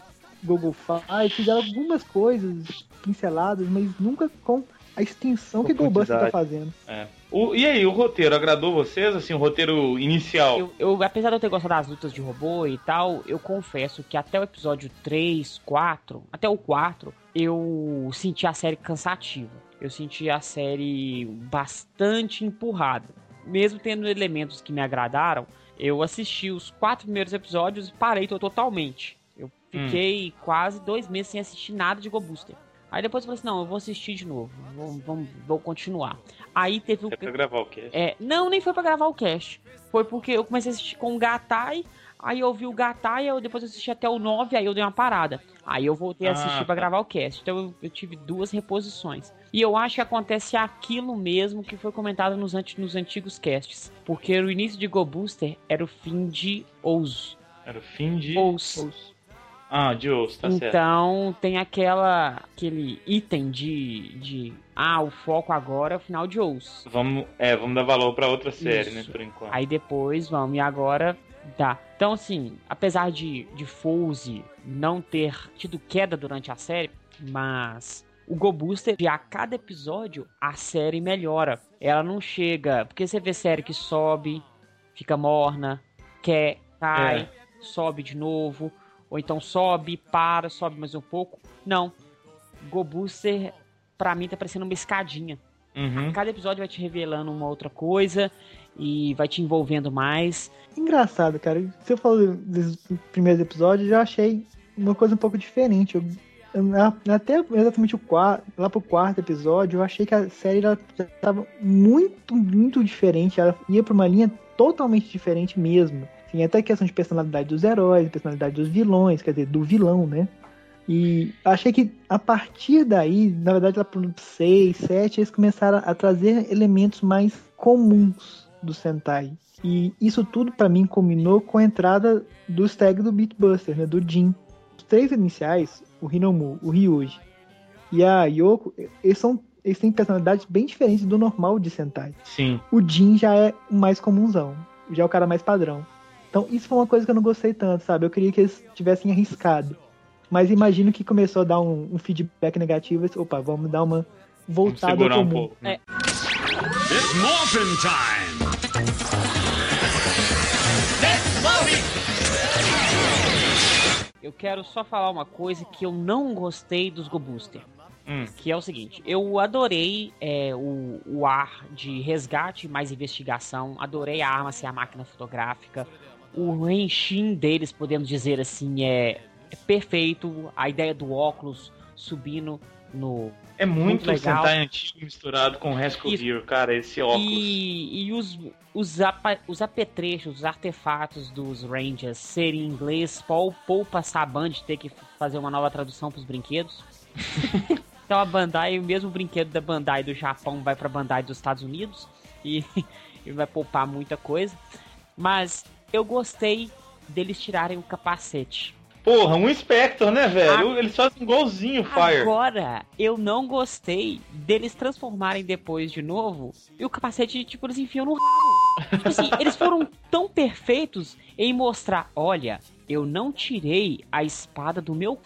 Google Fire, fizeram algumas coisas pinceladas, mas nunca com a extensão que Goldbuster tá fazendo. É. O- e aí, o roteiro agradou vocês? Assim, o roteiro inicial? Eu, eu, apesar de eu ter gostado das lutas de robô e tal, eu confesso que até o episódio 3, 4, até o 4, eu senti a série cansativa. Eu senti a série bastante empurrada. Mesmo tendo elementos que me agradaram, eu assisti os quatro primeiros episódios e parei to- totalmente. Eu fiquei quase dois meses sem assistir nada de Go Booster. Aí depois eu falei assim, não, eu vou assistir de novo, vou, vamos- vou continuar. Aí teve o... É pra gravar o quê? É, não, nem foi pra gravar o cast. Foi porque eu comecei a assistir com o Gatai, Aí eu vi o Gatai, eu depois assisti até o 9, aí eu dei uma parada. Aí eu voltei a assistir Ah, pra tá. gravar o cast. Então eu, eu tive duas reposições. E eu acho que acontece aquilo mesmo que foi comentado nos, anti- nos antigos casts. Porque o início de Go Booster era o fim de Ous. Era o fim de. Ous. Ah, de osso, tá certo. então tem aquela aquele item de, de ah, o foco agora é o final de Ous. Vamos, é, vamos dar valor pra outra série, Isso. né, por enquanto. Aí depois vamos, e agora dá. Então, assim, apesar de, de Fouse não ter tido queda durante a série, mas o Go Booster, a cada episódio, a série melhora. Ela não chega. Porque você vê série que sobe, fica morna, quer, cai, É. sobe de novo, ou então sobe, para, sobe mais um pouco. Não. Go Booster, pra mim, tá parecendo uma escadinha. Uhum. Cada episódio vai te revelando uma outra coisa e vai te envolvendo mais. Engraçado, cara. Você falou dos primeiros episódios, eu já achei uma coisa um pouco diferente. Eu, eu- até exatamente o quarto, lá pro quarto episódio, eu achei que a série ela já tava muito, muito diferente. Ela ia pra uma linha totalmente diferente mesmo. Assim, até questão de personalidade dos heróis, personalidade dos vilões, quer dizer, do vilão, né? E achei que a partir daí, na verdade, lá pro 6, 7, eles começaram a trazer elementos mais comuns do Sentai. E isso tudo pra mim combinou com a entrada dos tags do Beatbuster, né, do Jin. Os três iniciais, o Hinomu, o Ryuji e a Yoko, eles são eles têm personalidades bem diferentes do normal de Sentai. Sim. O Jin já é o mais comunzão, já é o cara mais padrão. Então isso foi uma coisa que eu não gostei tanto, sabe? Eu queria que eles tivessem arriscado. Mas imagino que começou a dar um, um feedback negativo. Opa, vamos dar uma voltada ao segurar um comum. pouco, né? It's Morphin Time! Eu quero só falar uma coisa que eu não gostei dos Go Booster. Hum. Que é o seguinte, eu adorei é, o, o ar de resgate mais investigação, adorei a arma ser a máquina fotográfica, o Henshin deles, podemos dizer assim, é, é perfeito, a ideia do óculos subindo no... É muito, legal. Sentai antigo misturado com Rescue. Hero, cara, esse óculos. E, e os, os, apa- os apetrechos, os artefatos dos Rangers serem em inglês, pou- poupa Saban de ter que fazer uma nova tradução para os brinquedos. [LAUGHS] então a Bandai, o mesmo brinquedo da Bandai do Japão vai para Bandai dos Estados Unidos e, [LAUGHS] e vai poupar muita coisa. Mas eu gostei deles tirarem o capacete. Porra, um Spectre, né, velho? Eles fazem igualzinho Fire. Agora, eu não gostei deles transformarem depois de novo e o capacete, tipo, eles enfiam no rabo. Tipo assim, [LAUGHS] eles foram tão perfeitos em mostrar: olha, eu não tirei a espada do meu. c****.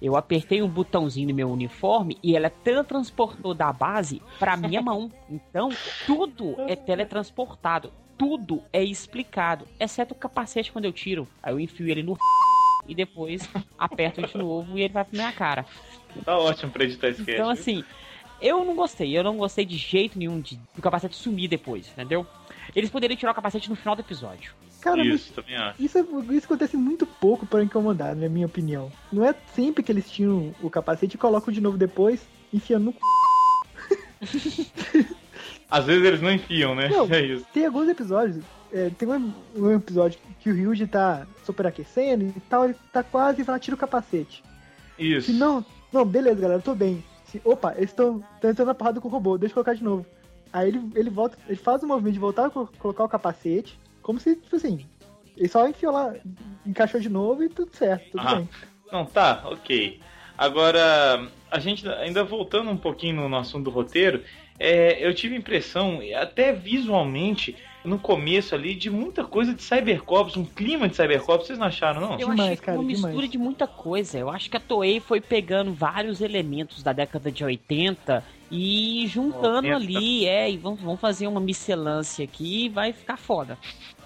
Eu apertei um botãozinho no meu uniforme e ela teletransportou da base pra minha mão. Então, tudo é teletransportado. Tudo é explicado, exceto o capacete quando eu tiro. Aí eu enfio ele no e depois aperto de novo e ele vai pra minha cara. Tá ótimo pra editar esse Então, cast. assim, eu não gostei. Eu não gostei de jeito nenhum de, do capacete sumir depois, entendeu? Eles poderiam tirar o capacete no final do episódio. Cara, mas Isso, também acho. Isso, é- isso acontece muito pouco para incomodar, na minha opinião. Não é sempre que eles tiram o capacete e colocam de novo depois, enfiando no c... Às vezes eles não enfiam, né? Não, [LAUGHS] É isso. tem alguns episódios. É, tem um, um episódio que o Ryuji tá superaquecendo e tal, ele tá quase e fala, tira o capacete. Isso. Se não, não, beleza, galera, tô bem. Se, opa, eles estão entrando na porrada com o robô, deixa eu colocar de novo. Aí ele, ele volta, ele faz o movimento de voltar a co- colocar o capacete, como se, tipo assim, ele só enfiou lá, encaixou de novo e tudo certo, tudo Ah, bem. não, tá, ok. Agora, a gente ainda voltando um pouquinho no, no assunto do roteiro, é, eu tive a impressão, até visualmente, no começo ali, de muita coisa de Cybercops, um clima de Cybercops, vocês não acharam, não? Eu achei que uma mistura de muita coisa. Eu acho que a Toei foi pegando vários elementos da década de 80 e juntando 90. ali, é, e vamos, vamos fazer uma miscelância aqui e vai ficar foda.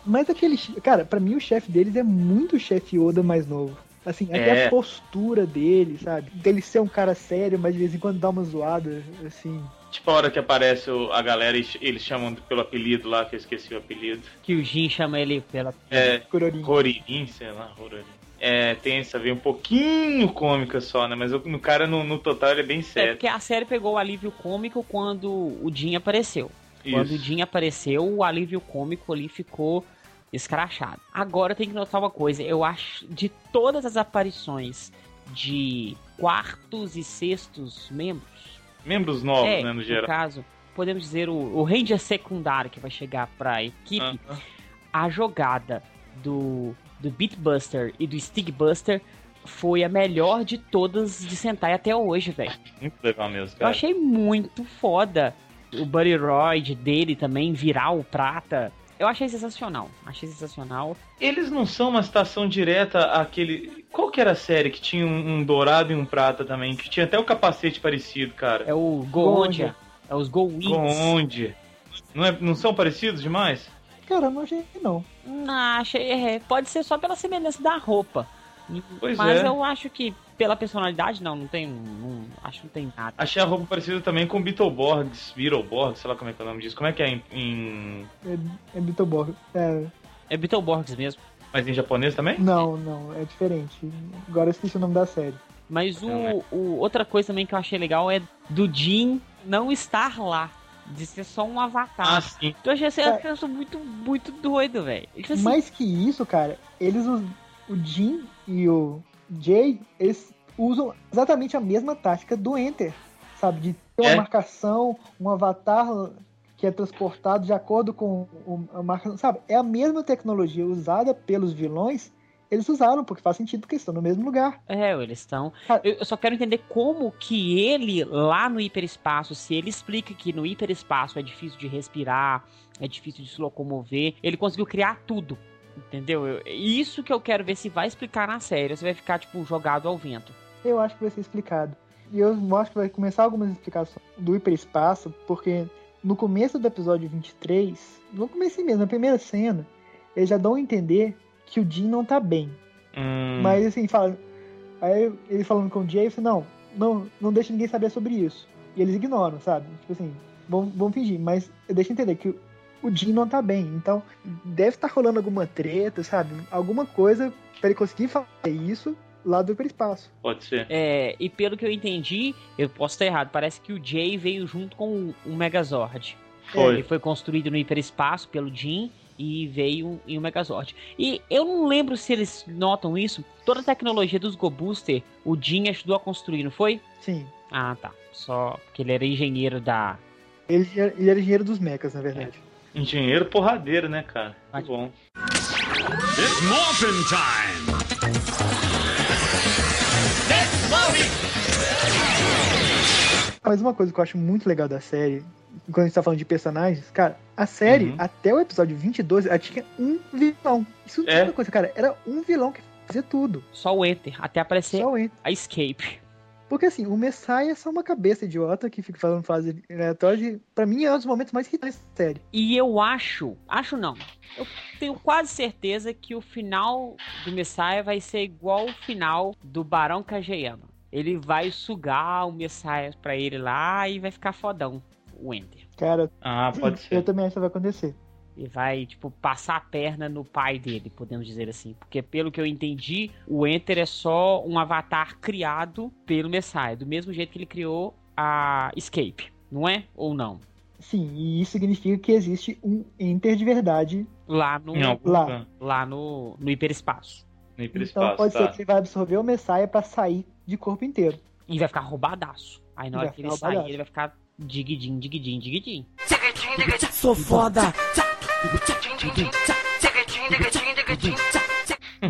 Mas aquele. Cara, pra mim o chefe deles é muito o chefe Oda mais novo. Assim, até É. a postura dele, sabe? Dele ser um cara sério, mas de vez em quando dá uma zoada, assim. Tipo a hora que aparece o- a galera e eles chamam pelo apelido lá, que eu esqueci o apelido. Que o Jin chama ele pela. É, Cororim. Roririn, sei lá, Roririn. É, tem essa veia um pouquinho cômica só, né? Mas o, no cara, no, no total, ele é bem É sério. porque a série pegou o alívio cômico quando o Jin apareceu. Quando o Isso. Jin apareceu, o alívio cômico ali ficou escrachado. Agora tem que notar uma coisa, eu acho de todas as aparições de quartos e sextos membros, Membros novos, é, né, no geral. no caso, podemos dizer o, o Ranger secundário que vai chegar pra equipe, Aham. a jogada do, do Beatbuster e do Stigbuster foi a melhor de todas de Sentai até hoje, velho. Muito legal mesmo, Eu cara. achei muito foda o Buddy Royd dele também virar o prata. Eu achei sensacional. Achei sensacional. Eles não são uma citação direta àquele. Qual que era a série que tinha um, um dourado e um prata também? Que tinha até o capacete parecido, cara. É o Goondia. É os Go Wings. Onde? Não, é, não são parecidos demais? Cara, eu não achei que não. Não, achei. é, pode ser só pela semelhança da roupa. Pois Mas é. eu acho que pela personalidade, não, não tem. Não, acho que não tem nada. Achei a roupa parecida também com Beetleborgs, Beetleborgs, sei lá como é que é o nome disso. Como é que é em. em- É, é Beetleborg. É, É Beetleborgs mesmo. Mas em japonês também? não, não, é diferente. Agora eu esqueci o nome da série. Mas o, é. o- outra coisa também que eu achei legal é do Jin não estar lá. De ser só um avatar. Ah, sim. Eu achei essa É. criança muito, muito doido, velho. Tipo assim, Mais que isso, cara, eles, o Jin e o Jay, eles usam exatamente a mesma tática do Enter, sabe? De ter uma É. marcação, um avatar que é transportado de acordo com o- a marcação, sabe? É a mesma tecnologia usada pelos vilões, eles usaram, porque faz sentido, porque estão no mesmo lugar. É, eles estão. Eu só quero entender como que ele, lá no hiperespaço, se ele explica que no hiperespaço é difícil de respirar, é difícil de se locomover, ele conseguiu criar tudo. Entendeu? Eu- isso que eu quero ver se vai explicar na série, ou se vai ficar, tipo, jogado ao vento. Eu acho que vai ser explicado. E eu acho que vai começar algumas explicações do hiperespaço, porque no começo do episódio 23, no começo mesmo, na primeira cena, eles já dão a entender que o Jin não tá bem. Hum, Mas assim, fala. Aí ele falando com o Jay, eu falei, não, não, não deixa ninguém saber sobre isso. E eles ignoram, sabe? Tipo assim, vão, vão fingir, mas deixa entender que o- Jin não tá bem. Então, deve estar rolando alguma treta, sabe? Alguma coisa pra ele conseguir fazer isso lá do hiperespaço. Pode ser. É, e pelo que eu entendi, eu posso estar errado, parece que o Jay veio junto com o- Megazord. Foi. Ele foi construído no hiperespaço pelo Jin e veio em um Megazord. E eu não lembro se eles notam isso. Toda a tecnologia dos Go Booster, o Jin ajudou a construir, não foi? Sim. Ah, tá. Só porque ele era engenheiro da. Ele, ele era engenheiro dos mechas, na verdade. Engenheiro porradeiro, né, cara? Que bom. It's Morphin Time! Mas uma coisa que eu acho muito legal da série, quando a gente tá falando de personagens, cara, a série, Uhum. até o episódio 22, ela tinha um vilão. Isso É. é uma coisa, cara. Era um vilão que fazia tudo. Só o Enter, até aparecer Só o Enter. a Escape. Porque assim, o Messiah é só uma cabeça idiota que fica falando frases aleatórias. e, Pra mim é um dos momentos mais irritantes da série. E eu acho, acho não, eu tenho quase certeza que o final do Messiah vai ser igual o final do Barão Kageyama. Ele vai sugar o Messiah pra ele lá e vai ficar fodão, o Enter. Cara, Ah, pode eu ser. também acho que vai acontecer. E vai, tipo, passar a perna no pai dele, podemos dizer assim. Porque, pelo que eu entendi, o Enter é só um avatar criado pelo Messiah. Do mesmo jeito que ele criou a Escape, não é? Ou não? Sim, e isso significa que existe um Enter de verdade. Lá no, Lá. lá no, no hiperespaço. No Então hiperespaço, pode tá. ser que ele vai absorver o Messiah pra sair de corpo inteiro. E vai ficar roubadaço. Aí na hora que ele ficar sair, roubadaço. ele vai ficar digidinho, digidinho, digidinho. Sou foda!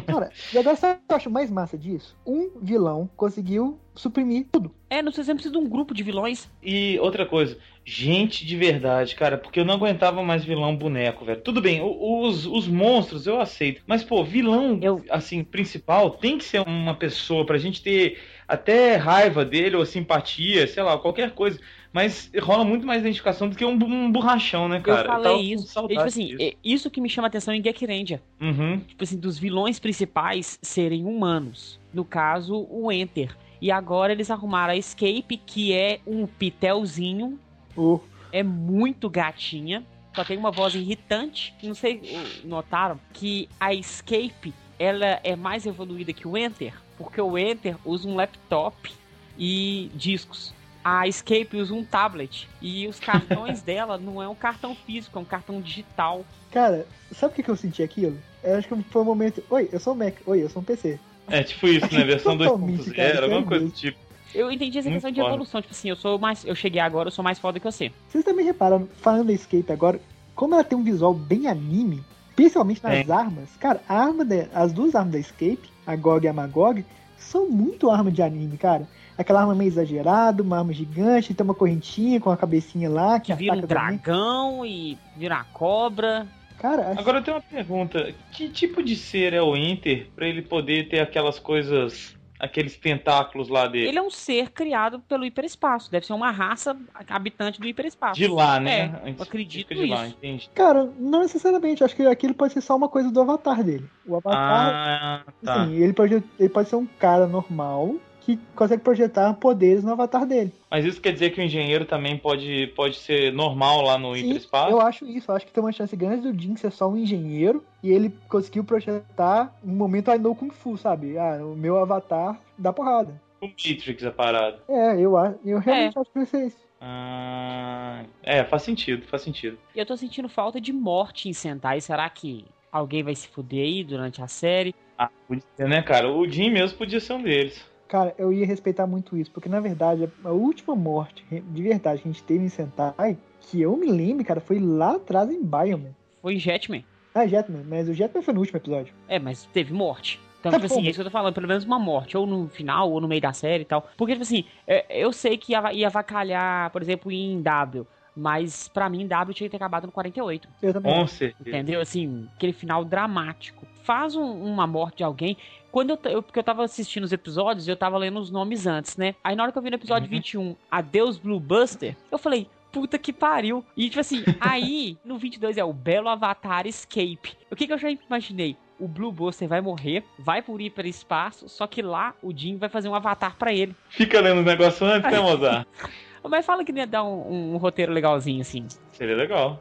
Cara, e agora sabe o que eu acho mais massa disso? Um vilão conseguiu suprimir tudo. É, não sei se precisa de um grupo de vilões. E outra coisa, gente de verdade, cara, porque eu não aguentava mais vilão boneco, velho. Tudo bem, os, os monstros eu aceito, mas pô, vilão, Eu- assim, principal tem que ser uma pessoa pra gente ter até raiva dele ou simpatia, sei lá, qualquer coisa. Mas rola muito mais identificação do que um, um borrachão, né, cara? eu falei com isso. E, tipo assim, disso. é isso que me chama atenção em Gek Ranger. Uhum. Tipo assim, dos vilões principais serem humanos. No caso, o Enter. E agora eles arrumaram a Escape, que é um pitelzinho. O É muito gatinha. Só tem uma voz irritante. Não sei, uh, notaram? Que a Escape, ela é mais evoluída que o Enter. Porque o Enter usa um laptop e discos. A Escape usa um tablet e os cartões [LAUGHS] dela não é um cartão físico, é um cartão digital. Cara, sabe o que, eu senti aquilo? Eu acho que foi um momento. Oi, eu sou um Mac. Oi, eu sou um PC. É tipo isso, né? Versão 2.0, alguma coisa do tipo. Eu entendi essa questão de evolução, tipo assim, eu sou mais. Eu cheguei agora, eu sou mais foda que você. Vocês também reparam, falando da Escape agora, como ela tem um visual bem anime, principalmente nas é. armas, cara, a arma de, as duas armas da Escape, a GOG e a Magog, são muito arma de anime, cara. Aquela arma meio exagerada, uma arma gigante, tem uma correntinha com a cabecinha lá. Que, que vira um dragão também. e vira a cobra. Cara, acho... Agora eu tenho uma pergunta. Que tipo de ser é o Inter para ele poder ter aquelas coisas aqueles tentáculos lá dele. Ele é um ser criado pelo hiperespaço. Deve ser uma raça habitante do hiperespaço. De lá, né? É, eu acredito de isso. Lá, Cara, não necessariamente. Acho que aquilo pode ser só uma coisa do avatar dele. O avatar. Ah, tá. Assim, ele, pode, ele pode ser um cara normal que consegue projetar poderes no avatar dele. Mas isso quer dizer que o engenheiro também pode, pode ser normal lá no Sim, hiperespaço? Eu acho isso. Eu acho que tem uma chance grande do Jin ser só um engenheiro e ele conseguiu projetar um momento I know Kung Fu, sabe? Ah, o meu avatar dá porrada. O Matrix a parada. É, eu, eu realmente é. acho que vai ser isso. Ah, é, faz sentido, faz sentido. E eu tô sentindo falta de morte em Sentai. Será que alguém vai se fuder aí durante a série? Ah, podia ser, né, cara? O Jim mesmo podia ser um deles. Cara, eu ia respeitar muito isso, porque na verdade a última morte de verdade que a gente teve em Sentai, que eu me lembro, cara, foi lá atrás em Bioman. Foi Jetman. Ah, Jetman, mas o Jetman foi no último episódio. É, mas teve morte. Então, tá tipo assim, é isso que eu tô falando, pelo menos uma morte, ou no final, ou no meio da série e tal. Porque, tipo assim, é, eu sei que ia, ia avacalhar, por exemplo, em W. Mas para mim, W tinha que ter acabado no 48. Eu também. Com certeza. Entendeu? Assim, aquele final dramático. Faz um, uma morte de alguém. Quando eu, eu, Porque eu tava assistindo os episódios eu tava lendo os nomes antes, né? Aí na hora que eu vi no episódio uhum. 21, Adeus Blue Buster, eu falei, puta que pariu. E tipo assim, [LAUGHS] aí no 22 é o Belo Avatar Escape. O que que eu já imaginei? O Blue Buster vai morrer, vai por hiperespaço, só que lá o Jim vai fazer um avatar para ele. Fica lendo o negócio antes, né, Mozart? [LAUGHS] Mas fala que ia dar um, um, um, roteiro legalzinho assim. Seria legal.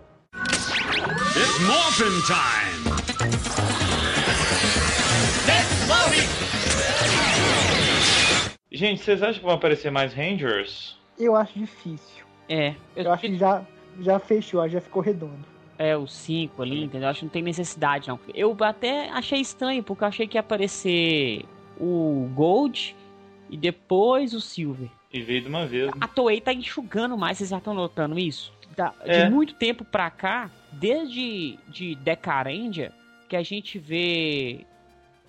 It's Morphin Time! Gente, vocês acham que vão aparecer mais Rangers? Eu acho difícil. É. Eu, eu acho que já, já fechou, já ficou redondo. É, os cinco ali, entendeu? Acho que não tem necessidade, não. Eu até achei estranho, porque eu achei que ia aparecer o Gold e depois o Silver. E veio de uma vez. Né? A Toei tá enxugando mais, vocês já estão notando isso? Da, é. De muito tempo pra cá, desde de Decarendia, que a gente vê.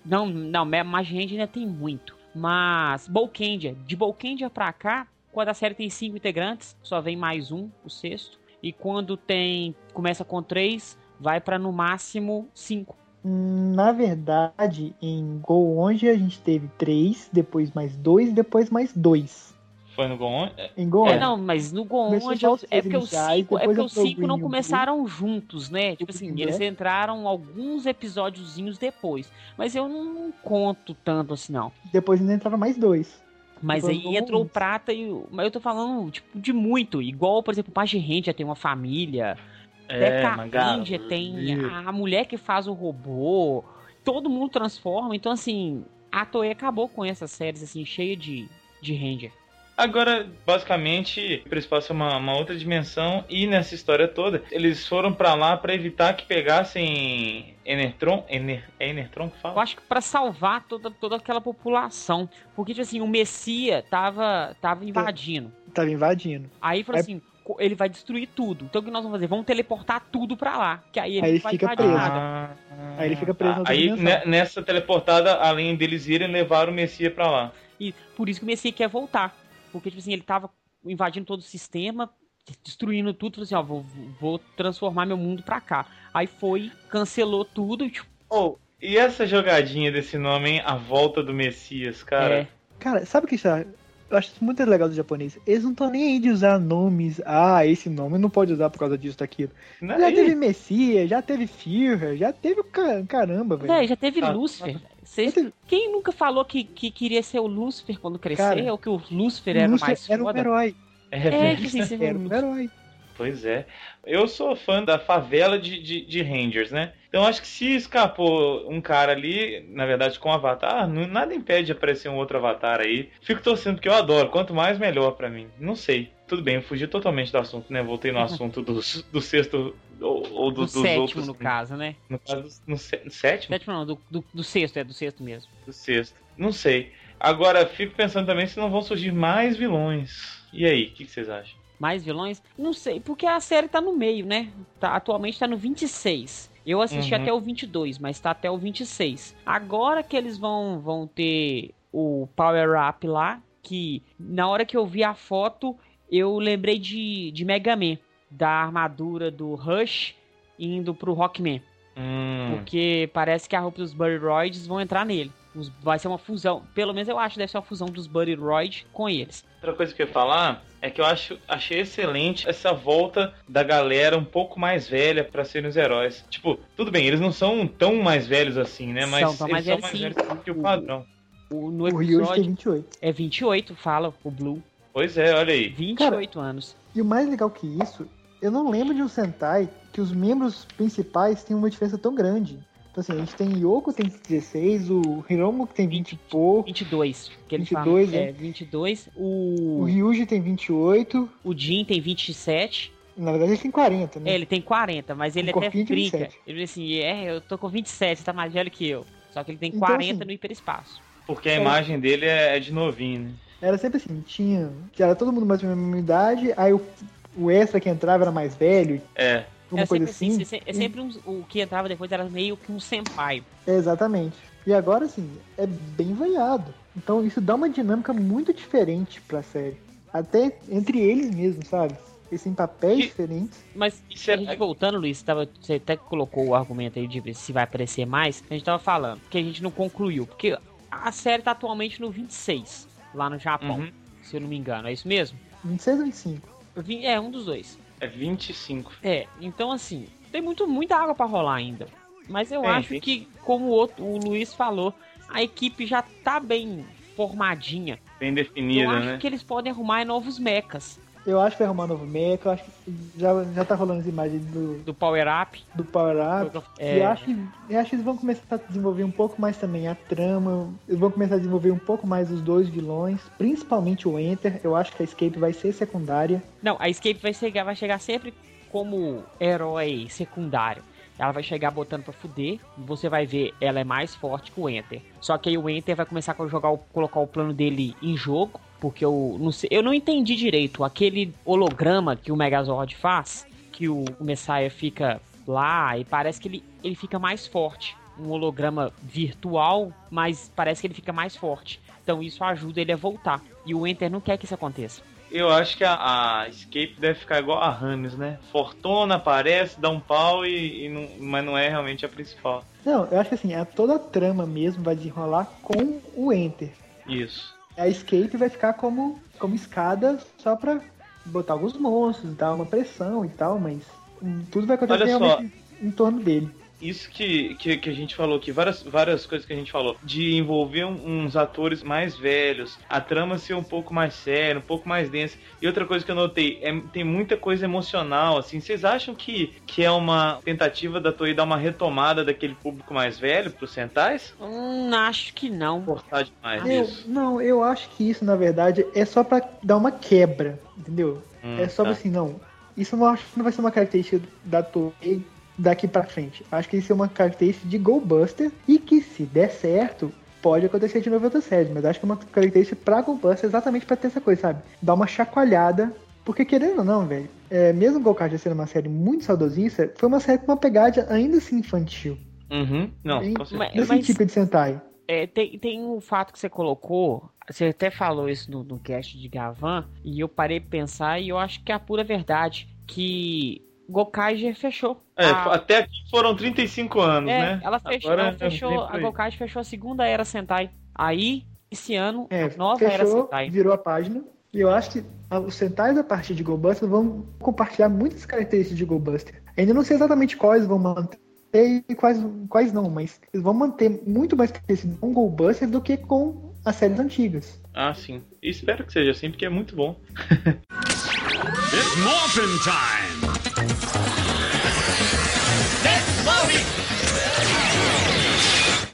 Não, não, Magic ainda tem muito. Mas Bolkendia, de Bolkendia pra cá, quando a série tem cinco integrantes, só vem mais um, o sexto. E quando tem. começa com três, vai para no máximo cinco. Na verdade, em Go a gente teve três, depois mais dois, depois mais dois. Foi no Gon? Em Gon. É, não, mas no Gon é porque os cinco, é porque os cinco não começaram juntos, né? Tipo assim, eles entraram alguns episódiozinhos depois. Mas eu não conto tanto assim, não. Depois ainda entraram mais dois. Mas depois aí entrou o Prata e o. Mas eu tô falando, tipo, de muito. Igual, por exemplo, o Page já tem uma família. É, Deca tem a, a mulher que faz o robô. Todo mundo transforma. Então, assim, a Toei acabou com essas séries, assim, cheia de, de Ranger. Agora, basicamente, o espaço é uma, uma, outra dimensão e nessa história toda, eles foram para lá para evitar que pegassem Enertron, Ener, é Enertron que fala? Eu acho que para salvar toda, toda aquela população, porque tipo assim, o Messia tava tava invadindo. Tava invadindo. Aí falou é... assim, ele vai destruir tudo. Então o que nós vamos fazer? Vamos teleportar tudo pra lá. Que aí ele, aí ele fica preso. Ah, aí ele fica preso. Ah, aí nessa teleportada, além deles irem, levar o Messia pra lá. E por isso que o Messia quer voltar. Porque, tipo assim, ele tava invadindo todo o sistema, destruindo tudo, falou assim, ó, vou, vou transformar meu mundo pra cá. Aí foi, cancelou tudo e tipo... Oh, e essa jogadinha desse nome, hein? A Volta do Messias, cara? É. Cara, sabe o que isso é? Eu acho isso muito legal do japonês. Eles não estão nem aí de usar nomes. Ah, esse nome não pode usar por causa disso, daquilo. Não já é teve Messias, já teve Führer, já teve caramba, velho. É, já teve ah, Lúcifer. Quem nunca falou que, que queria ser o Lúcifer quando crescer? Cara, ou que o Lúcifer era o mais era foda? um herói. É, é que sim, [LAUGHS] era um herói. Pois é. Eu sou fã da favela de, de, de Rangers, né? Então acho que se escapou um cara ali, na verdade com um avatar, não, nada impede de aparecer um outro avatar aí. Fico torcendo porque eu adoro. Quanto mais, melhor para mim. Não sei. Tudo bem, eu fugi totalmente do assunto, né? Voltei no [LAUGHS] assunto do, do sexto ou, ou do, do dos sétimo, outros. no caso, né? No caso, no, no sétimo? Sétimo não, do, do, do sexto, é do sexto mesmo. Do sexto. Não sei. Agora, fico pensando também se não vão surgir mais vilões. E aí, o que, que vocês acham? Mais vilões? Não sei, porque a série tá no meio, né? Tá, atualmente tá no 26. Eu assisti Uhum. até o 22, mas tá até o 26. Agora que eles vão, vão ter o Power Up lá, que na hora que eu vi a foto, eu lembrei de, de Mega Man, da armadura do Rush indo pro Rockman. Hum, Porque parece que a roupa dos Buddy Roids vão entrar nele. Vai ser uma fusão, pelo menos eu acho que deve ser uma fusão dos Buddy Roid com eles. Outra coisa que eu ia falar é que eu acho, achei excelente essa volta da galera um pouco mais velha pra serem os heróis. Tipo, tudo bem, eles não são tão mais velhos assim, né? Mas São, tão eles mais são velhos, mais sim. velhos que o padrão. O, no O Ryuji tem episódio 28. é 28, fala o Blue. Pois é, olha aí. 28 anos. E o mais legal que isso, eu não lembro de um Sentai que os membros principais têm uma diferença tão grande. Então assim, a gente tem Yoko tem 16, o Hiromu que tem 20 e pouco, 22. Que ele 22, fala, né? é, 22. o O, Ryuji tem 28, o Jin tem 27. na verdade ele tem 40, né? É, ele tem 40, mas ele Um até brinca. 27. Ele diz assim, é, eu tô com 27, você tá mais velho que eu. Só que ele tem Então, 40 assim, no hiperespaço. Porque a imagem dele é, é de novinho, né? Era sempre assim, tinha. que Era todo mundo mais ou menos da mesma idade, aí o, o extra que entrava era mais velho, É. alguma é coisa sempre assim. assim, é sempre um, o que entrava depois era meio que um senpai. É, exatamente. E agora, assim, é bem variado. Então isso dá uma dinâmica muito diferente pra série. Até entre eles mesmos, sabe? Eles têm papéis Que- diferentes. Mas Isso é- a gente voltando, Luiz, tava, você até colocou o argumento aí de se vai aparecer mais. A gente tava falando que a gente não concluiu. Porque a série tá atualmente no 26, lá no Japão, Uhum. se eu não me engano. É isso mesmo? 26 ou 25. É, um dos dois. É 25. É, então assim, tem muito, muita água pra rolar ainda. Mas eu Tem, acho tem. que, como o, outro, o Luiz falou, a equipe já tá bem formadinha. Bem eu definida, acho né? que eles podem arrumar novos mechas Eu acho que vai arrumar novo mecha, eu acho que já, já tá rolando as imagens do, do Power Up. do Power Up. É, E eu acho, que, eu acho que eles vão começar a desenvolver um pouco mais também a trama. Eles vão começar a desenvolver um pouco mais os dois vilões, principalmente o Enter. Eu acho que a Escape vai ser secundária. Não, a Escape vai chegar, vai chegar sempre como herói secundário. Ela vai chegar botando pra fuder. Você vai ver, ela é mais forte que o Enter. Só que aí o Enter vai começar a jogar o- colocar o plano dele em jogo. Porque eu não sei. Eu não entendi direito. Aquele holograma que o Megazord faz. Que o, o Messiah fica lá e parece que ele, ele fica mais forte. Um holograma virtual, mas parece que ele fica mais forte. Então isso ajuda ele a voltar. E o Enter não quer que isso aconteça. Eu acho que a, a Escape deve ficar igual a Hannes, né? Fortuna aparece, dá um pau e, e não, mas não é realmente a principal. Não, eu acho que assim, a, toda a trama mesmo vai desenrolar com o Enter. Isso. A Escape vai ficar como, como escada só pra botar alguns monstros, dar uma pressão e tal, mas tudo vai acontecer Olha só. realmente em torno dele. Isso que, que, que a gente falou aqui, várias, várias coisas que a gente falou, de envolver uns atores mais velhos, a trama ser um pouco mais séria, um pouco mais densa. E outra coisa que eu notei, é, tem muita coisa emocional, assim. Vocês acham que, que é uma tentativa da Toei dar uma retomada daquele público mais velho pros Sentais? Hum, acho que não. Cortar demais Eu, isso. não, eu acho que isso, na verdade, é só pra dar uma quebra, entendeu? Hum, é só tá. assim, não. Isso não acho que não vai ser uma característica da Toei daqui pra frente. Acho que isso é uma característica de Go Buster e que se der certo, pode acontecer de novo em outras séries, mas acho que é uma característica pra Go Buster exatamente pra ter essa coisa, sabe? Dar uma chacoalhada, porque querendo ou não, velho, é, mesmo Gokaiger sendo uma série muito saudosista, foi uma série com uma pegada ainda assim infantil. Uhum. Não, com certeza. Nesse mas- tipo de Sentai. É, tem, tem um fato que você colocou, você até falou isso no, no cast de Gavan, e eu parei pra pensar e eu acho que é a pura verdade, que Gokaiger fechou. É, A- até aqui foram 35 anos, é, né? ela fechou, Agora ela fechou vem a. Gokaiger fechou a segunda era Sentai. Aí, esse ano, É, a nova era fechou, Sentai. virou a página. E eu acho que os centais a partir de Go Buster vão compartilhar muitas características de Go Buster. Ainda não sei exatamente quais vão manter e quais, quais não, mas eles vão manter muito mais características com Go Buster do que com as séries antigas. Ah, sim. Espero que seja assim, porque é muito bom. [LAUGHS] It's Morphin Time!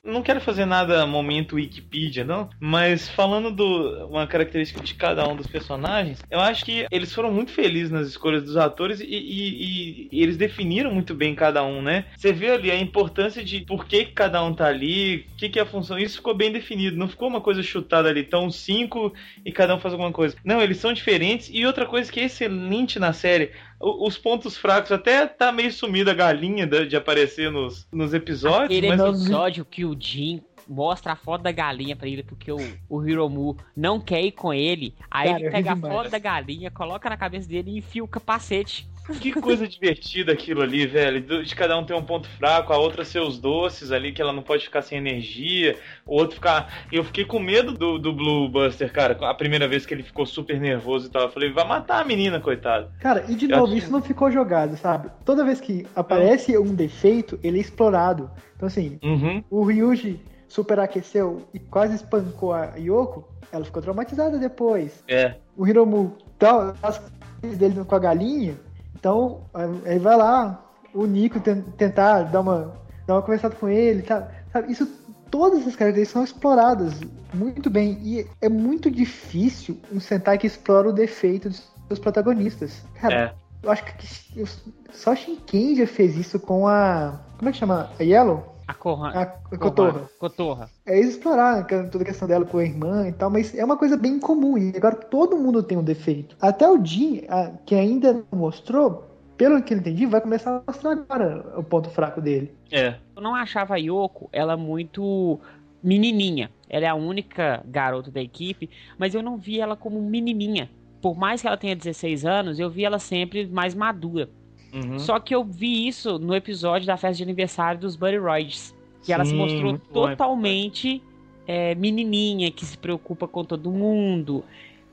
Não quero fazer nada momento Wikipedia, não, mas falando do uma característica de cada um dos personagens, eu acho que eles foram muito felizes nas escolhas dos atores e, e, e eles definiram muito bem cada um, né? Você vê ali a importância de por que cada um tá ali, o que, que é a função, isso ficou bem definido, não ficou uma coisa chutada ali, tão cinco e cada um faz alguma coisa. Não, eles são diferentes e outra coisa que é excelente na série, os pontos fracos, até tá meio sumida a galinha de, de aparecer nos, nos episódios. Aquele mas... episódio que o Jim mostra a foto da galinha pra ele, porque o, o Hiromu não quer ir com ele. Aí Cara, ele pega a foto da galinha, coloca na cabeça dele e enfia o capacete. Que coisa divertida aquilo ali, velho. De cada um ter um ponto fraco, a outra ser os doces ali, que ela não pode ficar sem energia, o outro ficar. Eu fiquei com medo do, do Blue Buster, cara, a primeira vez que ele ficou super nervoso e tal. Eu falei, vai matar a menina, coitado. Cara, e de novo, isso não ficou jogado, sabe? Toda vez que aparece um defeito, ele é explorado. Então, assim, uhum. o Ryuji superaqueceu e quase espancou a Yoko, ela ficou traumatizada depois. É. O Hiromu, então, as dele com a galinha então, aí vai lá, o Nico tentar dar uma, dar uma conversada com ele, tá, sabe? Isso, todas essas características são exploradas muito bem. E é muito difícil um Sentai que explora o defeito dos seus protagonistas. Cara, é. eu acho que só Shinken já fez isso com a. Como é que chama? A Yellow? A, Corra, a, a Cotorra. Cotorra. É explorar toda a questão dela com a irmã e tal, mas é uma coisa bem comum. E agora todo mundo tem um defeito. Até o Jim, que ainda não mostrou, pelo que eu entendi, vai começar a mostrar agora o ponto fraco dele. É. Eu não achava a Yoko, ela muito menininha. Ela é a única garota da equipe, mas eu não vi ela como menininha. Por mais que ela tenha 16 anos, eu vi ela sempre mais madura. Uhum. Só que eu vi isso no episódio da festa de aniversário dos Buddy Royds. Que Sim, ela se mostrou totalmente é, menininha, que se preocupa com todo mundo.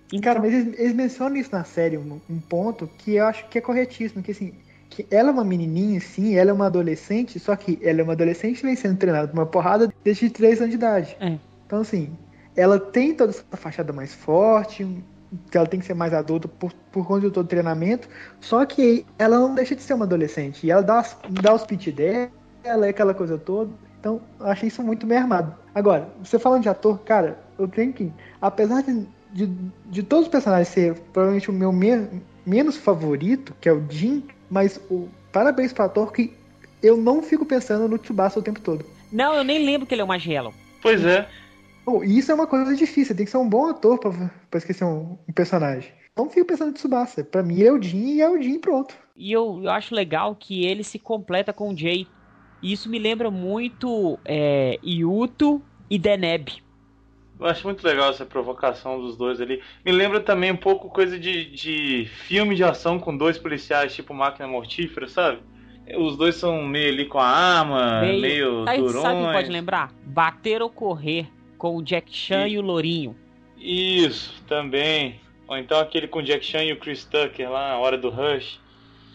Então... Cara, mas eles, eles, mencionam isso na série, um, um, ponto que eu acho que é corretíssimo, que assim, que ela é uma menininha, sim, ela é uma adolescente, só que ela é uma adolescente que vem sendo treinada por uma porrada desde 3 anos de idade. É. Então, assim, ela tem toda essa fachada mais forte, que ela tem que ser mais adulta por, por conta de todo o treinamento, só que ela não deixa de ser uma adolescente. E ela dá, dá os pitch dela, é aquela coisa toda. Então, eu achei isso muito bem armado. Agora, você falando de ator, cara, eu tenho que. Apesar de, de, de todos os personagens ser provavelmente o meu me, menos favorito, que é o Jin, mas o parabéns pro ator que eu não fico pensando no Tsubasa o tempo todo. Não, eu nem lembro que ele é o Magelo. Pois é. Oh, isso é uma coisa difícil, tem que ser um bom ator pra, pra esquecer um, um personagem. Não fico pensando em Tsubasa. Pra mim é o Jin e é o Jin pronto. E eu, eu acho legal que ele se completa com o Jay. E isso me lembra muito é, Yuto e Deneb. Eu acho muito legal essa provocação dos dois ali. Me lembra também um pouco coisa de, de filme de ação com dois policiais, tipo Máquina Mortífera, sabe? Os dois são meio ali com a arma, meio, meio Aí, durões. Sabe pode lembrar? Bater ou correr com o Jack Chan e, e o Lourinho. Isso, também. Ou então aquele com o Jack Chan e o Chris Tucker lá na hora do Rush.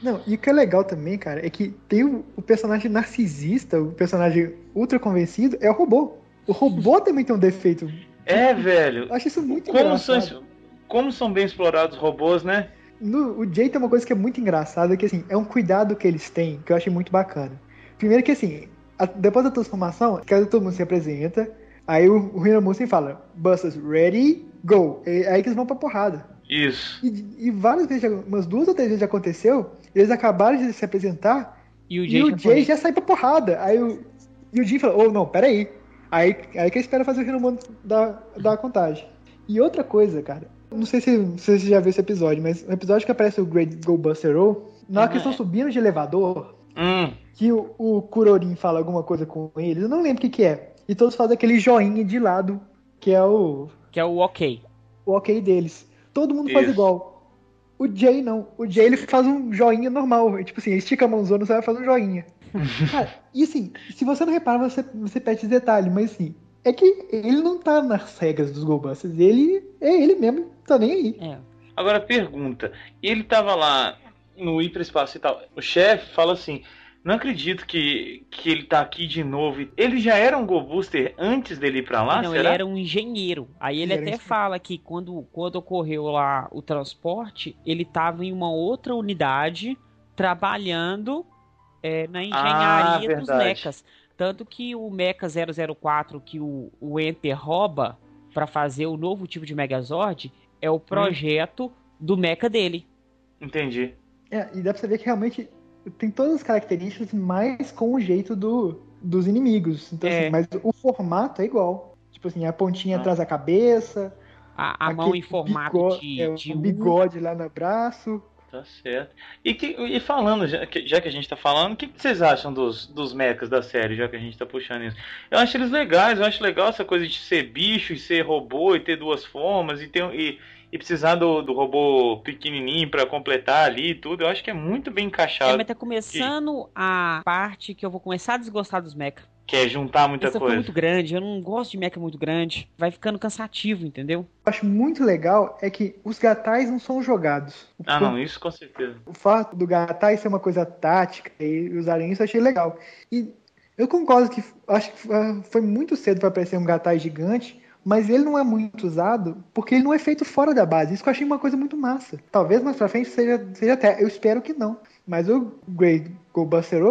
Não, e o que é legal também, cara, é que tem o, o personagem narcisista, o personagem ultra convencido, é o robô. O robô [LAUGHS] também tem um defeito. É, velho. Eu acho isso muito como engraçado. São, como são bem explorados os robôs, né? No, o Jay tem uma coisa que é muito engraçada, que assim, é um cuidado que eles têm, que eu achei muito bacana. Primeiro que assim, a, depois da transformação, cada todo mundo se apresenta, Aí o, o Hinamusen fala, Busters, ready, go. E, aí que eles vão pra porrada. Isso. E, e, várias vezes, umas duas ou três vezes já aconteceu, eles acabaram de se apresentar e o Jay, e o Jay já sai pra porrada. Aí o, e o Jim fala, oh não, peraí. Aí, aí que ele espera fazer o Hinamusen dar, dar a contagem. E outra coisa, cara, não sei se, se você já viu esse episódio, mas no episódio que aparece o Great Go Buster O, na hora que eles estão subindo de elevador, hum. que o, o Kurorin fala alguma coisa com eles, eu não lembro o que, que é e todos fazem aquele joinha de lado, que é o. Que é o ok. O ok deles. Todo mundo Isso. faz igual. O Jay não. O Jay ele faz um joinha normal. Tipo assim, estica a mãozona, você vai fazer um joinha. [LAUGHS] Cara, e assim, se você não repara, você, você perde esse detalhe, mas assim, é que ele não tá nas regras dos Golbusters. Ele é ele mesmo, tá nem aí. É. Agora pergunta, ele tava lá no hiperespaço e tal. O chefe fala assim: Não acredito que, que ele tá aqui de novo. Ele já era um Go Booster antes dele ir pra lá? Não, será? ele era um engenheiro. Aí ele, ele até fala que quando, quando ocorreu lá o transporte, ele tava em uma outra unidade trabalhando é, na engenharia ah, dos mechas. Tanto que o Mecha 004 que o, o Enter rouba para fazer o novo tipo de Megazord é o projeto hum. do mecha dele. Entendi. É, e dá pra você ver que realmente tem todas as características, mais com o jeito do, dos inimigos. Então, é. assim, mas o formato é igual. Tipo assim, a pontinha ah. atrás da cabeça. A, a mão em formato bigode, de, é, de um bigode lá no braço. Tá certo. E, que, e falando, já que, já que a gente tá falando, o que, que, vocês acham dos, dos mechas da série, já que a gente tá puxando isso? Eu acho eles legais, eu acho legal essa coisa de ser bicho e ser robô e ter duas formas e ter, e, e precisar do, do robô pequenininho para completar ali e tudo, eu acho que é muito bem encaixado. É, mas tá começando que... a parte que eu vou começar a desgostar dos mecha. Que é juntar muita Essa coisa. Foi muito grande, eu não gosto de mecha muito grande. Vai ficando cansativo, entendeu? Eu acho muito legal é que os gatais não são jogados. Ah, não, isso com certeza. O fato do gatai ser uma coisa tática e usarem isso eu achei legal. E eu concordo que acho que foi muito cedo para aparecer um gatai gigante, mas ele não é muito usado porque ele não é feito fora da base. Isso que eu achei uma coisa muito massa. Talvez mais pra frente seja, seja até. Eu espero que não. Mas o Great Goldbuster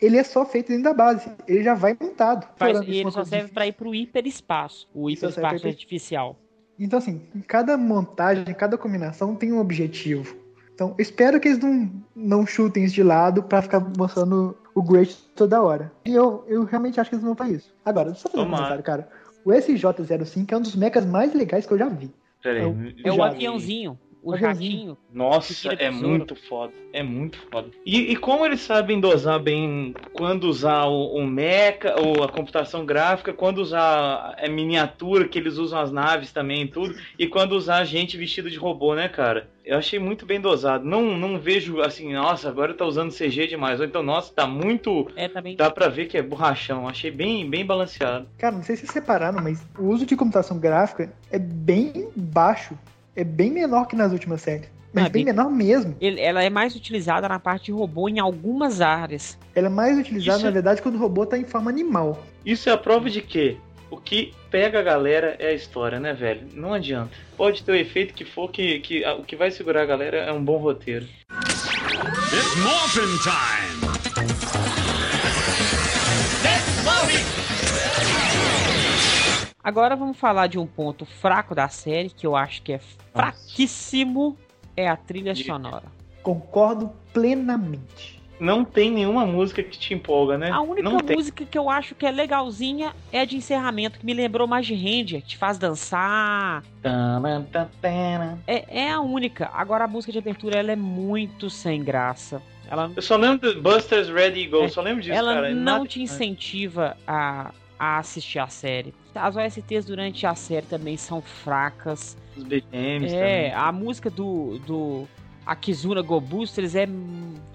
ele é só feito dentro da base. Ele já vai montado. Faz, e ele só serve para ir pro hiperespaço. O hiperespaço artificial. Então, assim, cada montagem, cada combinação tem um objetivo. Então, espero que eles não, não chutem isso de lado para ficar mostrando o Great toda hora. E eu, eu realmente acho que eles vão fazer isso. Agora, só fazer um comentário, cara. O SJ-05 é um dos mechas mais legais que eu já vi. Peraí, é o, é o aviãozinho. O jatinho. Nossa, é muito foda. É muito foda. E, e, como eles sabem dosar bem quando usar o, o mecha, ou a computação gráfica, quando usar a miniatura, que eles usam as naves também e tudo, e quando usar gente vestido de robô, né, cara? Eu achei muito bem dosado. Não, não vejo assim, nossa, agora tá usando CG demais. Ou então, nossa, tá muito. É, tá bem... Dá pra ver que é borrachão. Achei bem, bem balanceado. Cara, não sei se separaram, mas o uso de computação gráfica é bem baixo é bem menor que nas últimas séries. Mas é bem, bem, menor mesmo. Ele, ela é mais utilizada na parte de robô em algumas áreas. Ela é mais utilizada, Isso... na verdade, quando o robô tá em forma animal. Isso é a prova de que o que pega a galera é a história, né, velho? Não adianta. Pode ter o efeito que for, que, que o que vai segurar a galera é um bom roteiro. It's Morphin Time! Agora vamos falar de um ponto fraco da série, que eu acho que é fraquíssimo, é a trilha sonora. Concordo plenamente. Não tem nenhuma música que te empolga, né? A única Não música que eu acho que é legalzinha é a de encerramento, que me lembrou mais de Ranger, que te faz dançar. É, é a única. Agora a música de abertura ela é muito sem graça. Ela... Eu só lembro do Busters Ready Go, é, só lembro disso, ela cara. não te incentiva a, a assistir a série. As OSTs durante a série também são fracas. Os BGMs É, também. a música do, do Akizuna Go Boosters é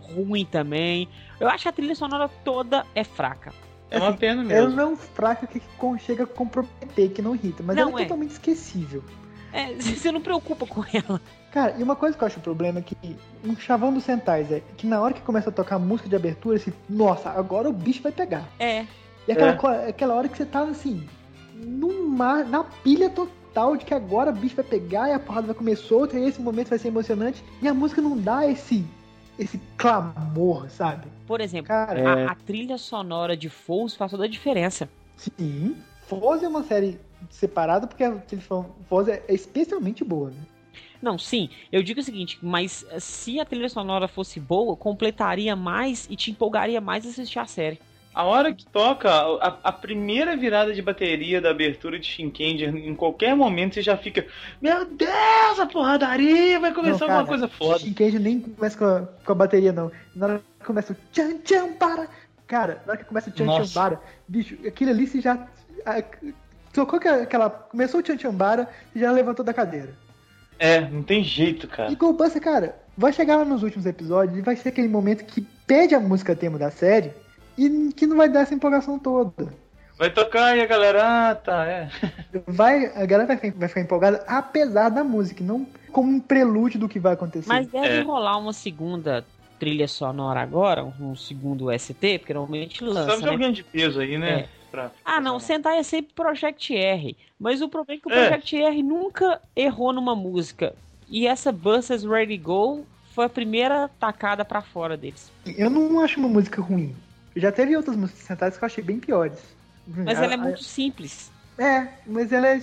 ruim também. Eu acho que a trilha sonora toda é fraca. É uma pena mesmo. Ela não fraca que chega a comprometer, que não irrita, mas não ela é, é totalmente esquecível. É, [LAUGHS] você não preocupa com ela. Cara, e uma coisa que eu acho o problema é que um chavão dos Sentais é que na hora que começa a tocar a música de abertura, assim, nossa, agora o bicho vai pegar. É. E aquela, é. aquela hora que você tava assim, numa, na pilha total de que agora o bicho vai pegar e a porrada vai comer solta e esse momento vai ser emocionante. E a música não dá esse esse clamor, sabe? Por exemplo, Cara, a, é... a, trilha sonora de Foz faz toda a diferença. Sim. Foz é uma série separada porque a trilha Foz é especialmente boa, né? Não, sim. Eu digo o seguinte, mas se a trilha sonora fosse boa, completaria mais e te empolgaria mais a assistir a série. A hora que toca a, a, primeira virada de bateria da abertura de Shinkendi, em qualquer momento você já fica, meu Deus, a porradaria vai começar não, cara, alguma coisa foda. Shinkendi nem começa com a, com a, bateria, não. Na hora que começa o tchan tchan para, cara, na hora que começa o tchan tchan para, bicho, aquilo ali você já tocou aquela, começou o tchan tchan para e já levantou da cadeira. É, não tem jeito, cara. E Goldbuster, cara, vai chegar lá nos últimos episódios e vai ser aquele momento que pede a música tema da série e que não vai dar essa empolgação toda. Vai tocar e a galera, ah, tá, é. Vai, a galera vai ficar, vai ficar empolgada apesar da música, não como um prelúdio do que vai acontecer. Mas deve é. rolar uma segunda trilha sonora agora, um segundo ST, porque normalmente lança. Né? de alguém de peso aí, né? É. Pra... Ah, não, Sentai é sempre Project R. Mas o problema é que o Project R nunca errou numa música. E essa Buses Ready Go foi a primeira tacada pra fora deles. Eu não acho uma música ruim. Já teve outras músicas Sentais que eu achei bem piores. Mas ela é muito simples. É, mas ela é,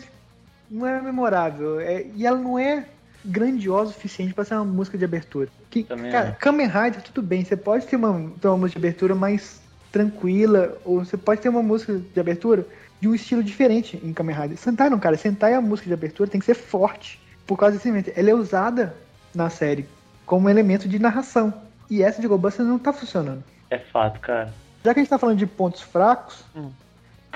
não é memorável. É, e ela não é grandiosa o suficiente pra ser uma música de abertura. Que, Também cara, é. Kamen Rider, tudo bem. Você pode ter uma, ter uma música de abertura mais tranquila, ou você pode ter uma música de abertura de um estilo diferente em Kamen Rider. Sentai não, cara. Sentai a música de abertura tem que ser forte. Por causa desse elemento. Ela é usada na série como elemento de narração. E essa de GoBusters não tá funcionando. É fato, cara. Já que a gente tá falando de pontos fracos, Hum.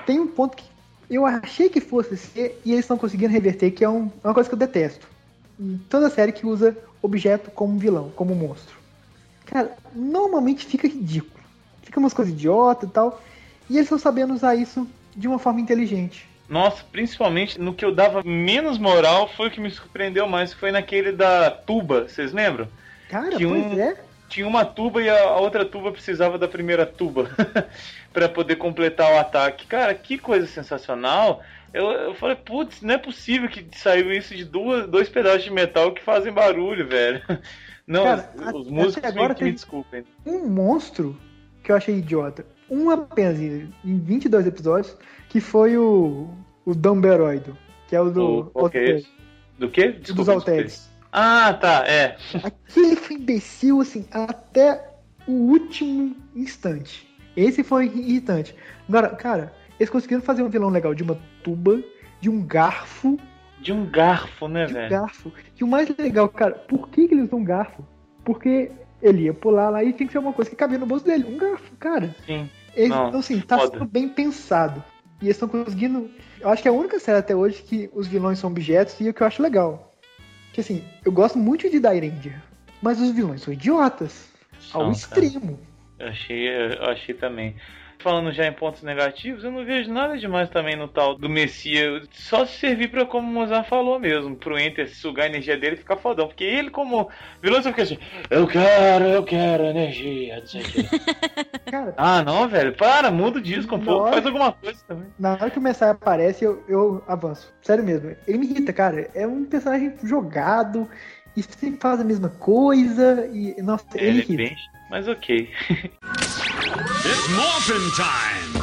tem um ponto que eu achei que fosse ser e eles estão conseguindo reverter, que é um- é uma coisa que eu detesto. Em toda série que usa objeto como vilão, como monstro. Cara, normalmente fica ridículo. Fica umas coisas idiota e tal. E eles estão sabendo usar isso de uma forma inteligente. Nossa, principalmente no que eu dava menos moral foi o que me surpreendeu mais, que foi naquele da tuba, vocês lembram? Cara, Que pois um- é. Tinha uma tuba e a outra tuba precisava da primeira tuba [LAUGHS] pra poder completar o ataque. Cara, que coisa sensacional. Eu, eu falei, putz, não é possível que saiu isso de duas, dois pedaços de metal que fazem barulho, velho. [LAUGHS] Não, Cara, os, os músicos agora me, que me desculpem. um monstro que eu achei idiota. Um apenas em em 22 episódios, que foi o, o Dumberoido, que é o do O- que esse? Do quê? Desculpa, dos desculpa. Ah, tá, é. Aquele foi imbecil, assim, até o último instante. Esse foi irritante. Agora, cara, eles conseguiram fazer um vilão legal de uma tuba, de um garfo, De um garfo, né, de um velho? garfo. E o mais legal, cara, por que, que eles usam um garfo? Porque ele ia pular lá e tinha que ser uma coisa que cabia no bolso dele. Um garfo, cara. Sim. Eles, Não, então, assim, tá foda. sendo bem pensado. E eles estão conseguindo. Eu acho que é a única série até hoje que os vilões são objetos e é o que eu acho legal. Que assim, eu gosto muito de Dairanger, mas os vilões são idiotas. ao São, extremo. Eu achei, eu achei também. Falando já em pontos negativos, eu não vejo nada demais também no tal do Messias. Só se servir pra, como o Mozart falou mesmo, pro Enter sugar a energia dele e ficar fodão. Porque ele, como vilão, só fica assim: Eu quero, eu quero energia, não sei o quê. [LAUGHS] Cara, ah, não, velho, para, muda o disco um pouco, faz alguma coisa também. na hora que o Messiah aparece, eu, eu avanço. Sério mesmo. Ele me irrita, cara. É um personagem jogado e sempre faz a mesma coisa. E, nossa, É, ele ele é irrita. bem, mas ok. It's Morphin Time!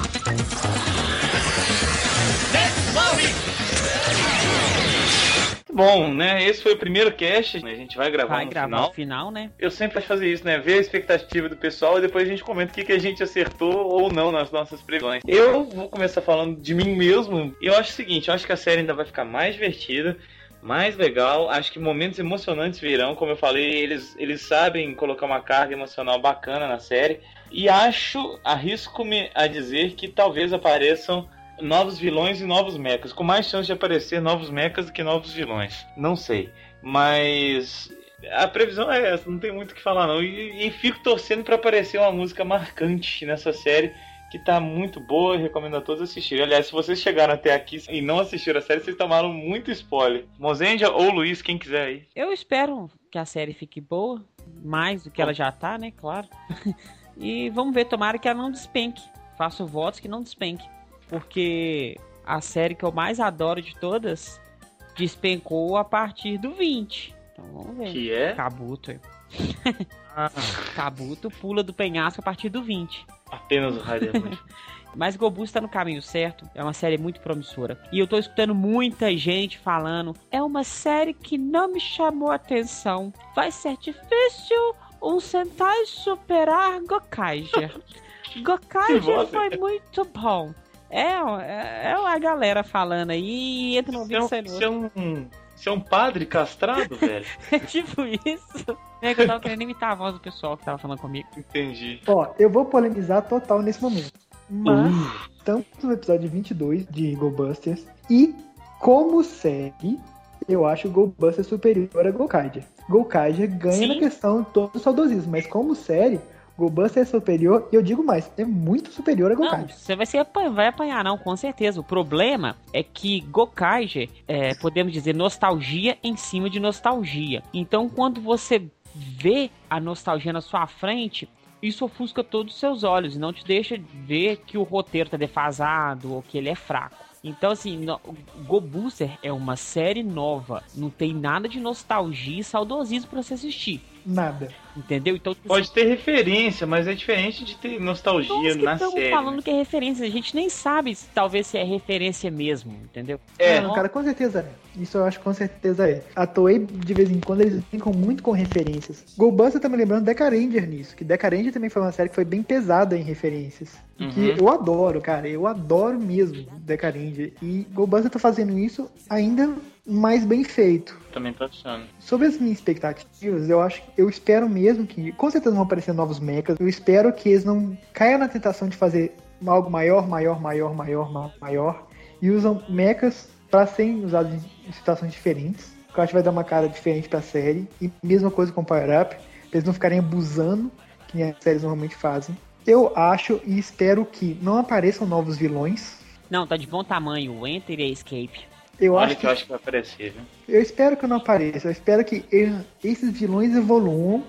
Bom, né? Esse foi o primeiro cast, né? A gente vai gravar Vai no gravar final. o final, né? Eu sempre gosto de fazer isso, né? Ver a expectativa do pessoal e depois a gente comenta o que, que a gente acertou ou não nas nossas previsões. Eu vou começar falando de mim mesmo. Eu acho o seguinte, eu acho que a série ainda vai ficar mais divertida, mais legal. Acho que momentos emocionantes virão. Como eu falei, eles, eles sabem colocar uma carga emocional bacana na série. E acho, arrisco-me a dizer que talvez apareçam novos vilões e novos mechas. Com mais chance de aparecer novos mechas do que novos vilões. Não sei. Mas a previsão é essa, não tem muito o que falar não. E, e fico torcendo para aparecer uma música marcante nessa série que tá muito boa e recomendo a todos assistirem. Aliás, se vocês chegaram até aqui e não assistiram a série, vocês tomaram muito spoiler. Mozendia ou Luiz, quem quiser aí. Eu espero que a série fique boa, mais do que ela já tá, né? Claro. [LAUGHS] e vamos ver, tomara que ela não despenque. Faço votos que não despenque. Porque a série que eu mais adoro de todas despencou a partir do 20. Então vamos ver. Que é? Kabuto. Ah, [LAUGHS] Kabuto pula do penhasco a partir do 20. Apenas o Punch. [LAUGHS] Mas Gobu está no caminho certo. É uma série muito promissora. E eu tô escutando muita gente falando: é uma série que não me chamou a atenção. Vai ser difícil um Sentai superar Gokaiger [LAUGHS] voz, foi muito bom. É, é, é a galera falando aí e entra no um, e sai no é um- você é um padre castrado, velho? [LAUGHS] É tipo isso. É que eu tava querendo imitar a voz do pessoal que tava falando comigo. Entendi. Ó, eu vou polemizar total nesse momento. Mas estamos no episódio 22 de GoBusters e como série, eu acho o GoBusters superior a Gokaiger. Gokaiger ganha Sim. na questão todo o saudosismo, mas como série, GoBusters é superior e eu digo mais, é muito superior a Gokaiger. você vai, ser, vai apanhar, não, com certeza. O problema é que Gokaiger é, podemos dizer, nostalgia em cima de nostalgia. Então, quando você vê a nostalgia na sua frente, isso ofusca todos os seus olhos e não te deixa ver que o roteiro tá defasado ou que ele é fraco. Então, assim, Go Booster é uma série nova. Não tem nada de nostalgia e saudosismo pra você assistir. Nada. Entendeu? Então, Pode ter referência, mas é diferente de ter nostalgia na estamos série. falando que é referência. A gente nem sabe se talvez se é referência mesmo, entendeu? É. Não, cara, com certeza é. Isso eu acho que com certeza é. A Toei, de vez em quando, eles brincam muito com referências. Gobuster tá me lembrando Deca Ranger nisso. Que Deca Ranger também foi uma série que foi bem pesada em referências. E que Uhum. eu adoro, cara. Eu adoro mesmo Deca Ranger. E Gobuster tá fazendo isso ainda mais bem feito. Também tô achando. Sobre as minhas expectativas, eu acho eu espero mesmo que. Com certeza vão aparecer novos mechas. Eu espero que eles não caiam na tentação de fazer algo maior, maior, maior, maior, ma- maior. E usam mechas pra serem usados em- situações diferentes. Que eu acho que vai dar uma cara diferente pra série. E mesma coisa com o Power Up. Pra eles não ficarem abusando, que nem as séries normalmente fazem. Eu acho e espero que não apareçam novos vilões. Não, tá de bom tamanho. O Enter e a Escape. Eu Olha acho que que eu acho que vai aparecer, viu? Eu espero que não apareça. Eu espero que esses vilões evoluam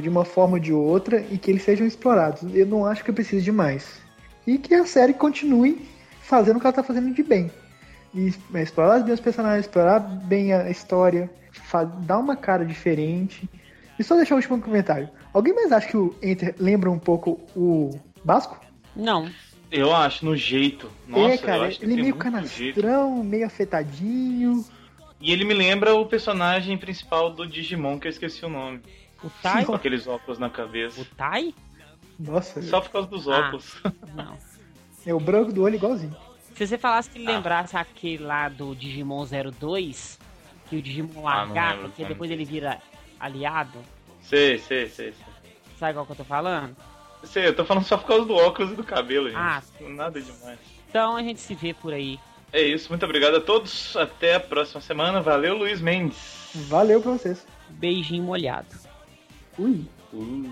de uma forma ou de outra e que eles sejam explorados. Eu não acho que eu preciso de mais. E que a série continue fazendo o que ela tá fazendo de bem. E é, explorar bem os personagens, explorar bem a história, dar uma cara diferente. E só deixar o último comentário. Alguém mais acha que o Enter lembra um pouco o Basco? Não. Eu acho, no jeito. Nossa, é, eu cara, acho que ele é meio muito jeito. canastrão, meio afetadinho. E ele me lembra o personagem principal do Digimon, que eu esqueci o nome. O Tai? Com aqueles óculos na cabeça. O Tai? Nossa, Só por causa dos Ah. óculos. Não. [LAUGHS] é o branco do olho igualzinho. Se você falasse que ele Ah. lembrasse aquele lá do Digimon 02, que o Digimon Ah, não lagarto, lembro, que não. depois ele vira aliado, sei, sei, sei, sei. sabe qual que eu tô falando? Sei, eu tô falando só por causa do óculos e do cabelo, gente. Ah. Nada demais. Então a gente se vê por aí. É isso, muito obrigado a todos. Até a próxima semana. Valeu, Luiz Mendes. Valeu pra vocês. Beijinho molhado. Ui. Uh.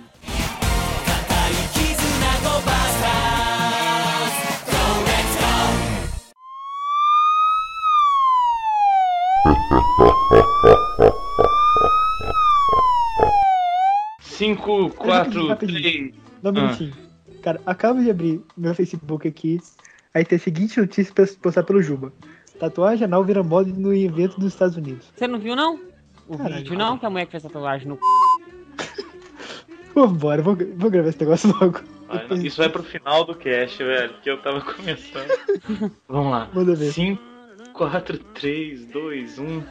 Cinco, quatro, três. Dá um Ah. minutinho. Cara, acabo de abrir meu Facebook aqui. Aí tem a seguinte notícia pra postar pelo Juba. Tatuagem anal vira moda no evento dos Estados Unidos. Você não viu não? O Caralho. vídeo não? Que a mulher que fez tatuagem no c... Vambora, vou, vou gravar esse negócio logo. Vai, não, Isso vai pro final do cast, velho, que eu tava começando. [LAUGHS] Vamos lá. Manda ver. 5, 4, 3, 2, 1.